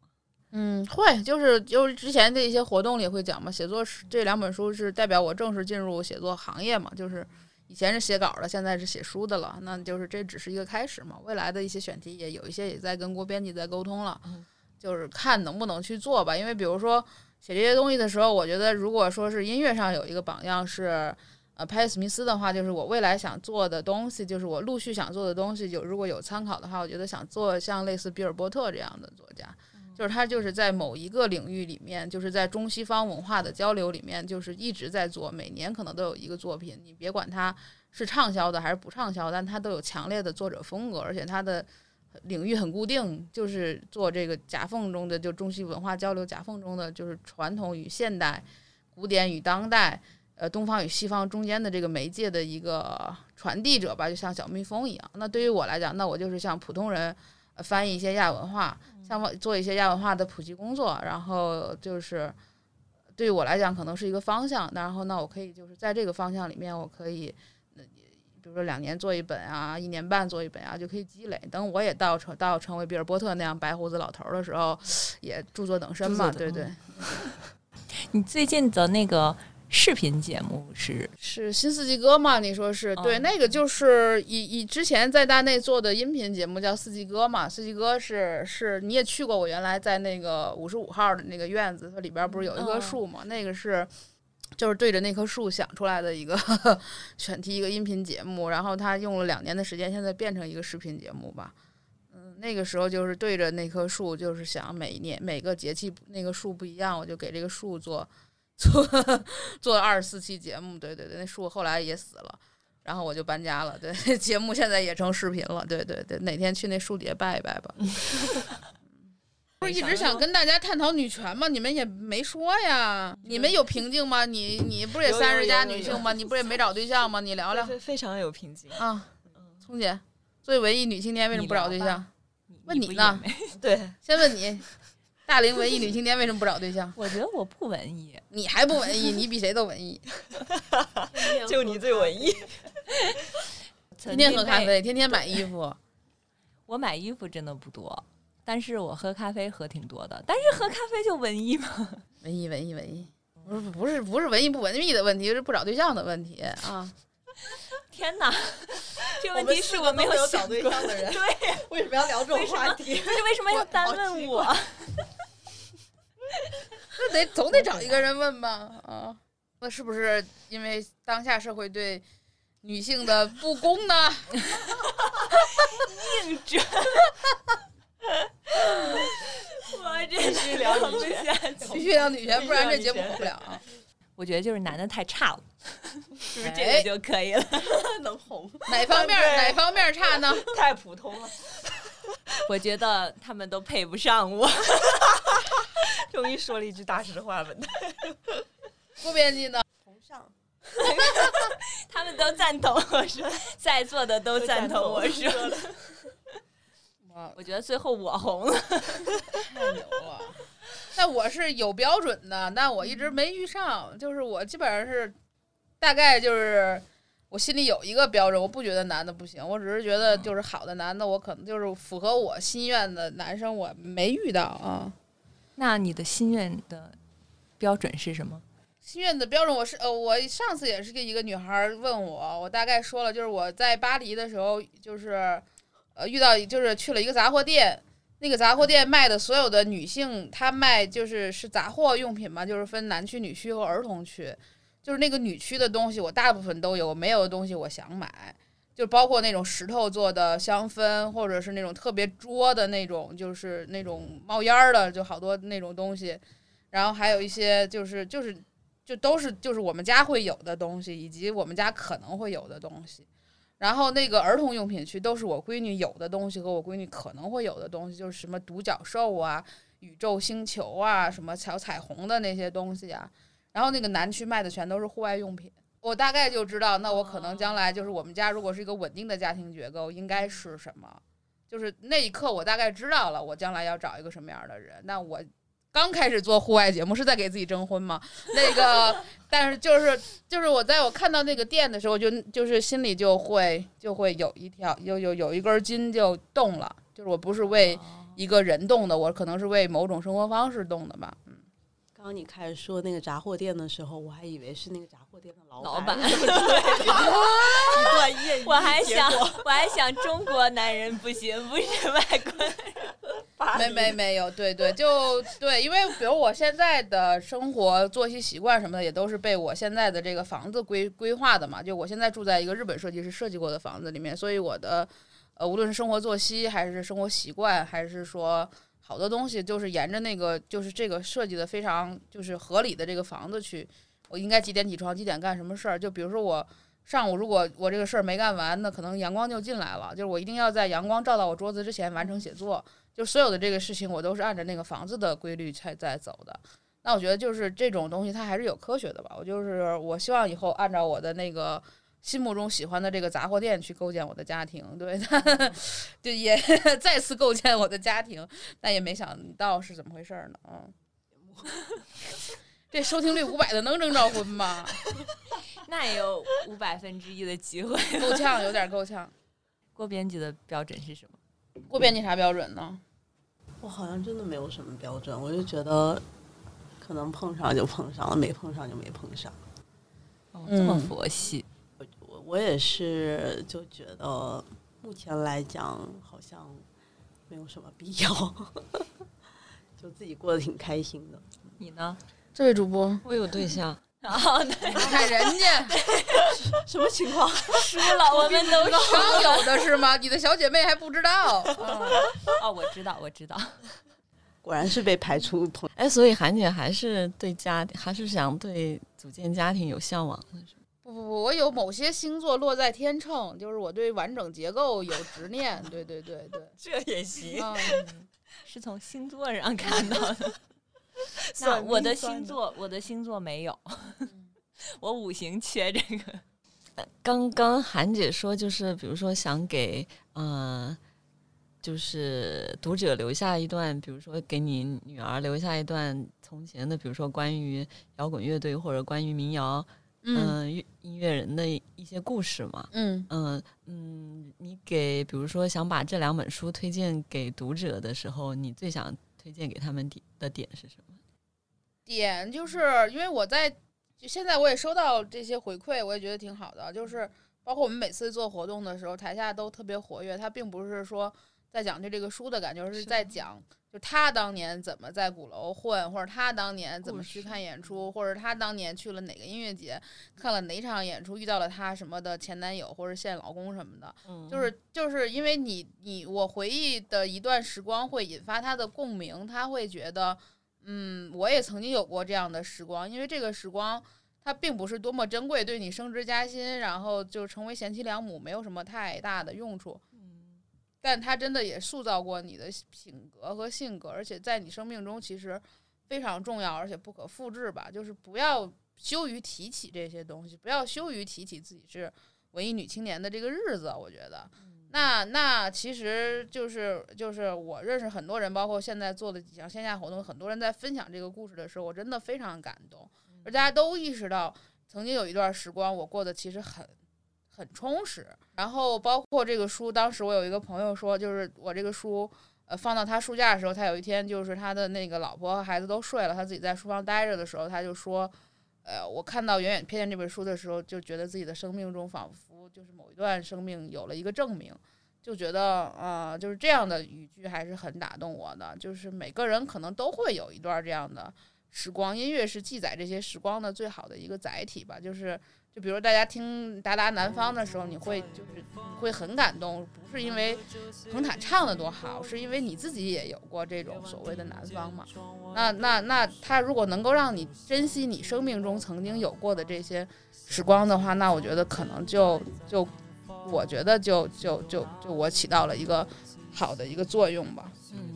嗯，会，就是就是之前的一些活动里会讲嘛，写作是这两本书是代表我正式进入写作行业嘛，就是以前是写稿的，现在是写书的了，那就是这只是一个开始嘛，未来的一些选题也有一些也在跟郭编辑在沟通了，嗯就是看能不能去做吧，因为比如说写这些东西的时候，我觉得如果说是音乐上有一个榜样是。呃，派斯密斯的话，就是我未来想做的东西，就是我陆续想做的东西，有如果有参考的话，我觉得想做像类似比尔波特这样的作家，就是他就是在某一个领域里面，就是在中西方文化的交流里面，就是一直在做，每年可能都有一个作品。你别管它是畅销的还是不畅销，但它都有强烈的作者风格，而且它的领域很固定，就是做这个夹缝中的就中西文化交流夹缝中的就是传统与现代、古典与当代。呃，东方与西方中间的这个媒介的一个传递者吧，就像小蜜蜂一样。那对于我来讲，那我就是像普通人，翻译一些亚文化，像做一些亚文化的普及工作，然后就是对于我来讲，可能是一个方向。然后呢我可以就是在这个方向里面，我可以，呃比如说两年做一本啊，一年半做一本啊，就可以积累。等我也到成到成为比尔波特那样白胡子老头儿的时候，也著作等身嘛，对对。你最近的那个视频节目是是新四季歌嘛？你说是对，哦那个就是以以之前在大内做的音频节目叫四季歌嘛。四季歌是是你也去过，我原来在那个五十五号的那个院子，它里边不是有一棵哦树嘛？那个是就是对着那棵树想出来的一个 选题一个音频节目，然后他用了两年的时间，现在变成一个视频节目吧。嗯，那个时候就是对着那棵树，就是想每一年每个节气那个树不一样，我就给这个树做做做了二十四期节目，对对对，那树后来也死了，然后我就搬家了，对，节目现在也成视频了，对对对，哪天去那树底下拜一拜吧。不是一直想跟大家探讨女权吗？你们也没说呀，你们有瓶颈吗？你你不是也三十加女性吗？你不是也没找对象吗？你聊聊非非常有瓶颈。啊，聪姐，作为文艺女青年为什么不找对象？问你呢？对，先问你，大龄文艺女青年为什么不找对象？我觉得我不文艺，你还不文艺？你比谁都文艺。就你最文艺。天天喝咖。啡，天天买衣服。我买衣服真的不多，但是我喝咖啡喝挺多的。但是喝咖啡就文艺吗？文艺，文艺，文艺，不是不是不是文艺不文艺的问题，是不找对象的问题啊。天哪，这问题是我没有想找对过。象的人，对，为什么要聊这种话题？可是为什么要单问我？那得 总得找一个人问吧啊。那是不是因为当下社会对女性的不公呢？硬着。我真是聊不下去。必须聊女权，不然这节目火不了啊。我觉得就是男的太差了，是不是这哎个就可以了？能红？哪方面哪方面差呢？太普通了。我觉得他们都配不上我。终于说了一句大实话了。副编辑呢？红上。他们都赞同我说，在座的都赞同我说的。我觉得最后我红了。太牛了！但我是有标准的，但我一直没遇上。就是我基本上是大概就是我心里有一个标准，我不觉得男的不行，我只是觉得就是好的男的，我可能就是符合我心愿的男生，我没遇到啊。那你的心愿的标准是什么？心愿的标准，我是呃，我上次也是跟一个女孩儿问我，我大概说了，就是我在巴黎的时候，就是呃遇到就是去了一个杂货店，那个杂货店卖的所有的女性，她卖就是是杂货用品嘛，就是分男区、女区和儿童区，就是那个女区的东西我大部分都有，没有的东西我想买。就包括那种石头做的香氛，或者是那种特别拙的那种，就是那种冒烟儿的，就好多那种东西。然后还有一些就是就是就都是就是我们家会有的东西，以及我们家可能会有的东西。然后那个儿童用品区都是我闺女有的东西和我闺女可能会有的东西，就是什么独角兽啊、宇宙星球啊、什么小彩虹的那些东西啊。然后那个南区卖的全都是户外用品。我大概就知道，那我可能将来就是我们家如果是一个稳定的家庭结构，应该是什么？就是那一刻我大概知道了，我将来要找一个什么样的人。那我刚开始做户外节目是在给自己征婚吗？那个，但是就是就是我在我看到那个店的时候，就就是心里就会就会有一条有有有一根筋就动了，就是我不是为一个人动的，我可能是为某种生活方式动的吧。嗯，刚刚你开始说那个杂货店的时候，我还以为是那个杂货店的老老板。我还想，我还想中国男人不行，不是外国人。没没没有，对对，就对，因为比如我现在的生活作息习惯什么的，也都是被我现在的这个房子规规划的嘛。就我现在住在一个日本设计师设计过的房子里面，所以我的呃，无论是生活作息，还是生活习惯，还是说好多东西，就是沿着那个就是这个设计的非常就是合理的这个房子去，我应该几点起床，几点干什么事儿。就比如说我。上午如果我这个事儿没干完，那可能阳光就进来了。就是我一定要在阳光照到我桌子之前完成写作。就所有的这个事情，我都是按照那个房子的规律才在走的。那我觉得就是这种东西，它还是有科学的吧。我就是我希望以后按照我的那个心目中喜欢的这个杂货店去构建我的家庭，对，就也 再次构建我的家庭，但也没想到是怎么回事儿呢？嗯，这收听率五百的能征兆婚吗？那也有五百分之一的机会。够呛，有点够呛。郭编辑的标准是什么？郭编辑啥标准呢？我好像真的没有什么标准，我就觉得可能碰上就碰上了，没碰上就没碰上。哦，这么嗯佛系。我我也是就觉得目前来讲好像没有什么必要，就自己过得挺开心的。你呢？这位主播，我有对象，哦，对，你看人家什么情况？输了，我们 都输刚有的是吗？你的小姐妹还不知道。嗯哦，我知道，我知道。果然是被排除同哎，所以韩姐还是对家，还是想对组建家庭有向往的，是吧不不不，我有某些星座落在天秤，就是我对完整结构有执念。对对对对，这也行嗯，是从星座上看到的。那我的星座，我的星座没有，我五行缺这个。刚刚韩姐说，就是比如说想给呃，就是读者留下一段，比如说给你女儿留下一段从前的，比如说关于摇滚乐队或者关于民谣嗯音乐人的一些故事嘛。嗯嗯嗯，你给比如说想把这两本书推荐给读者的时候，你最想推荐给他们点的点是什么？点就是因为我在就现在我也收到这些回馈，我也觉得挺好的。就是包括我们每次做活动的时候，台下都特别活跃。他并不是说在讲对这个书的感觉，是在讲就他当年怎么在鼓楼混，或者他当年怎么去看演出，或者他当年去了哪个音乐节，看了哪场演出，遇到了他什么的前男友或者现老公什么的。嗯。就是就是因为你你我回忆的一段时光会引发他的共鸣，他会觉得，嗯，我也曾经有过这样的时光，因为这个时光它并不是多么珍贵，对你升职加薪，然后就成为贤妻良母没有什么太大的用处，但它真的也塑造过你的品格和性格，而且在你生命中其实非常重要，而且不可复制吧，就是不要羞于提起这些东西，不要羞于提起自己是文艺女青年的这个日子，我觉得。那那其实就是就是我认识很多人，包括现在做的几项线下活动，很多人在分享这个故事的时候，我真的非常感动，而大家都意识到，曾经有一段时光我过得其实很很充实。然后包括这个书，当时我有一个朋友说，就是我这个书。呃，放到他书架的时候，他有一天就是他的那个老婆和孩子都睡了，他自己在书房待着的时候，他就说，呃，我看到《远远瞥见》这本书的时候，就觉得自己的生命中仿佛就是某一段生命有了一个证明，就觉得啊、就是这样的语句还是很打动我的。就是每个人可能都会有一段这样的时光，音乐是记载这些时光的最好的一个载体吧。就是就比如大家听《达达南方》的时候，你会就是会很感动，不是因为彭坦唱的多好，是因为你自己也有过这种所谓的南方嘛。那那那他如果能够让你珍惜你生命中曾经有过的这些时光的话，那我觉得可能就就我觉得就就就就我起到了一个好的一个作用吧。嗯，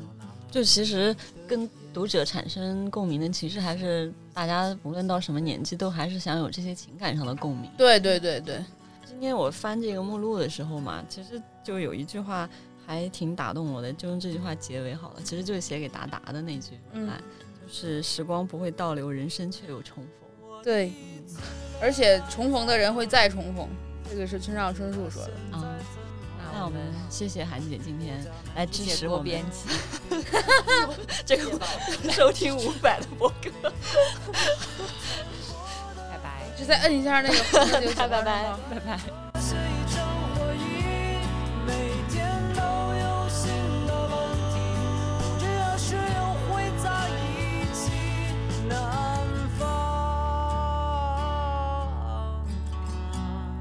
就其实跟读者产生共鸣的，其实还是大家无论到什么年纪，都还是想有这些情感上的共鸣。对对对对，今天我翻这个目录的时候嘛，其实就有一句话还挺打动我的，就用这句话结尾好了。其实就是写给达达的那句嗯，就是时光不会倒流，人生却有重逢。对，而且重逢的人会再重逢，这个是村上春树说的。啊、那我们谢谢韩姐今天来支持我编辑，这个 收听五百的博客。拜拜。就再摁一下那个就，拜拜拜拜。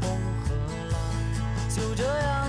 红和蓝。就这样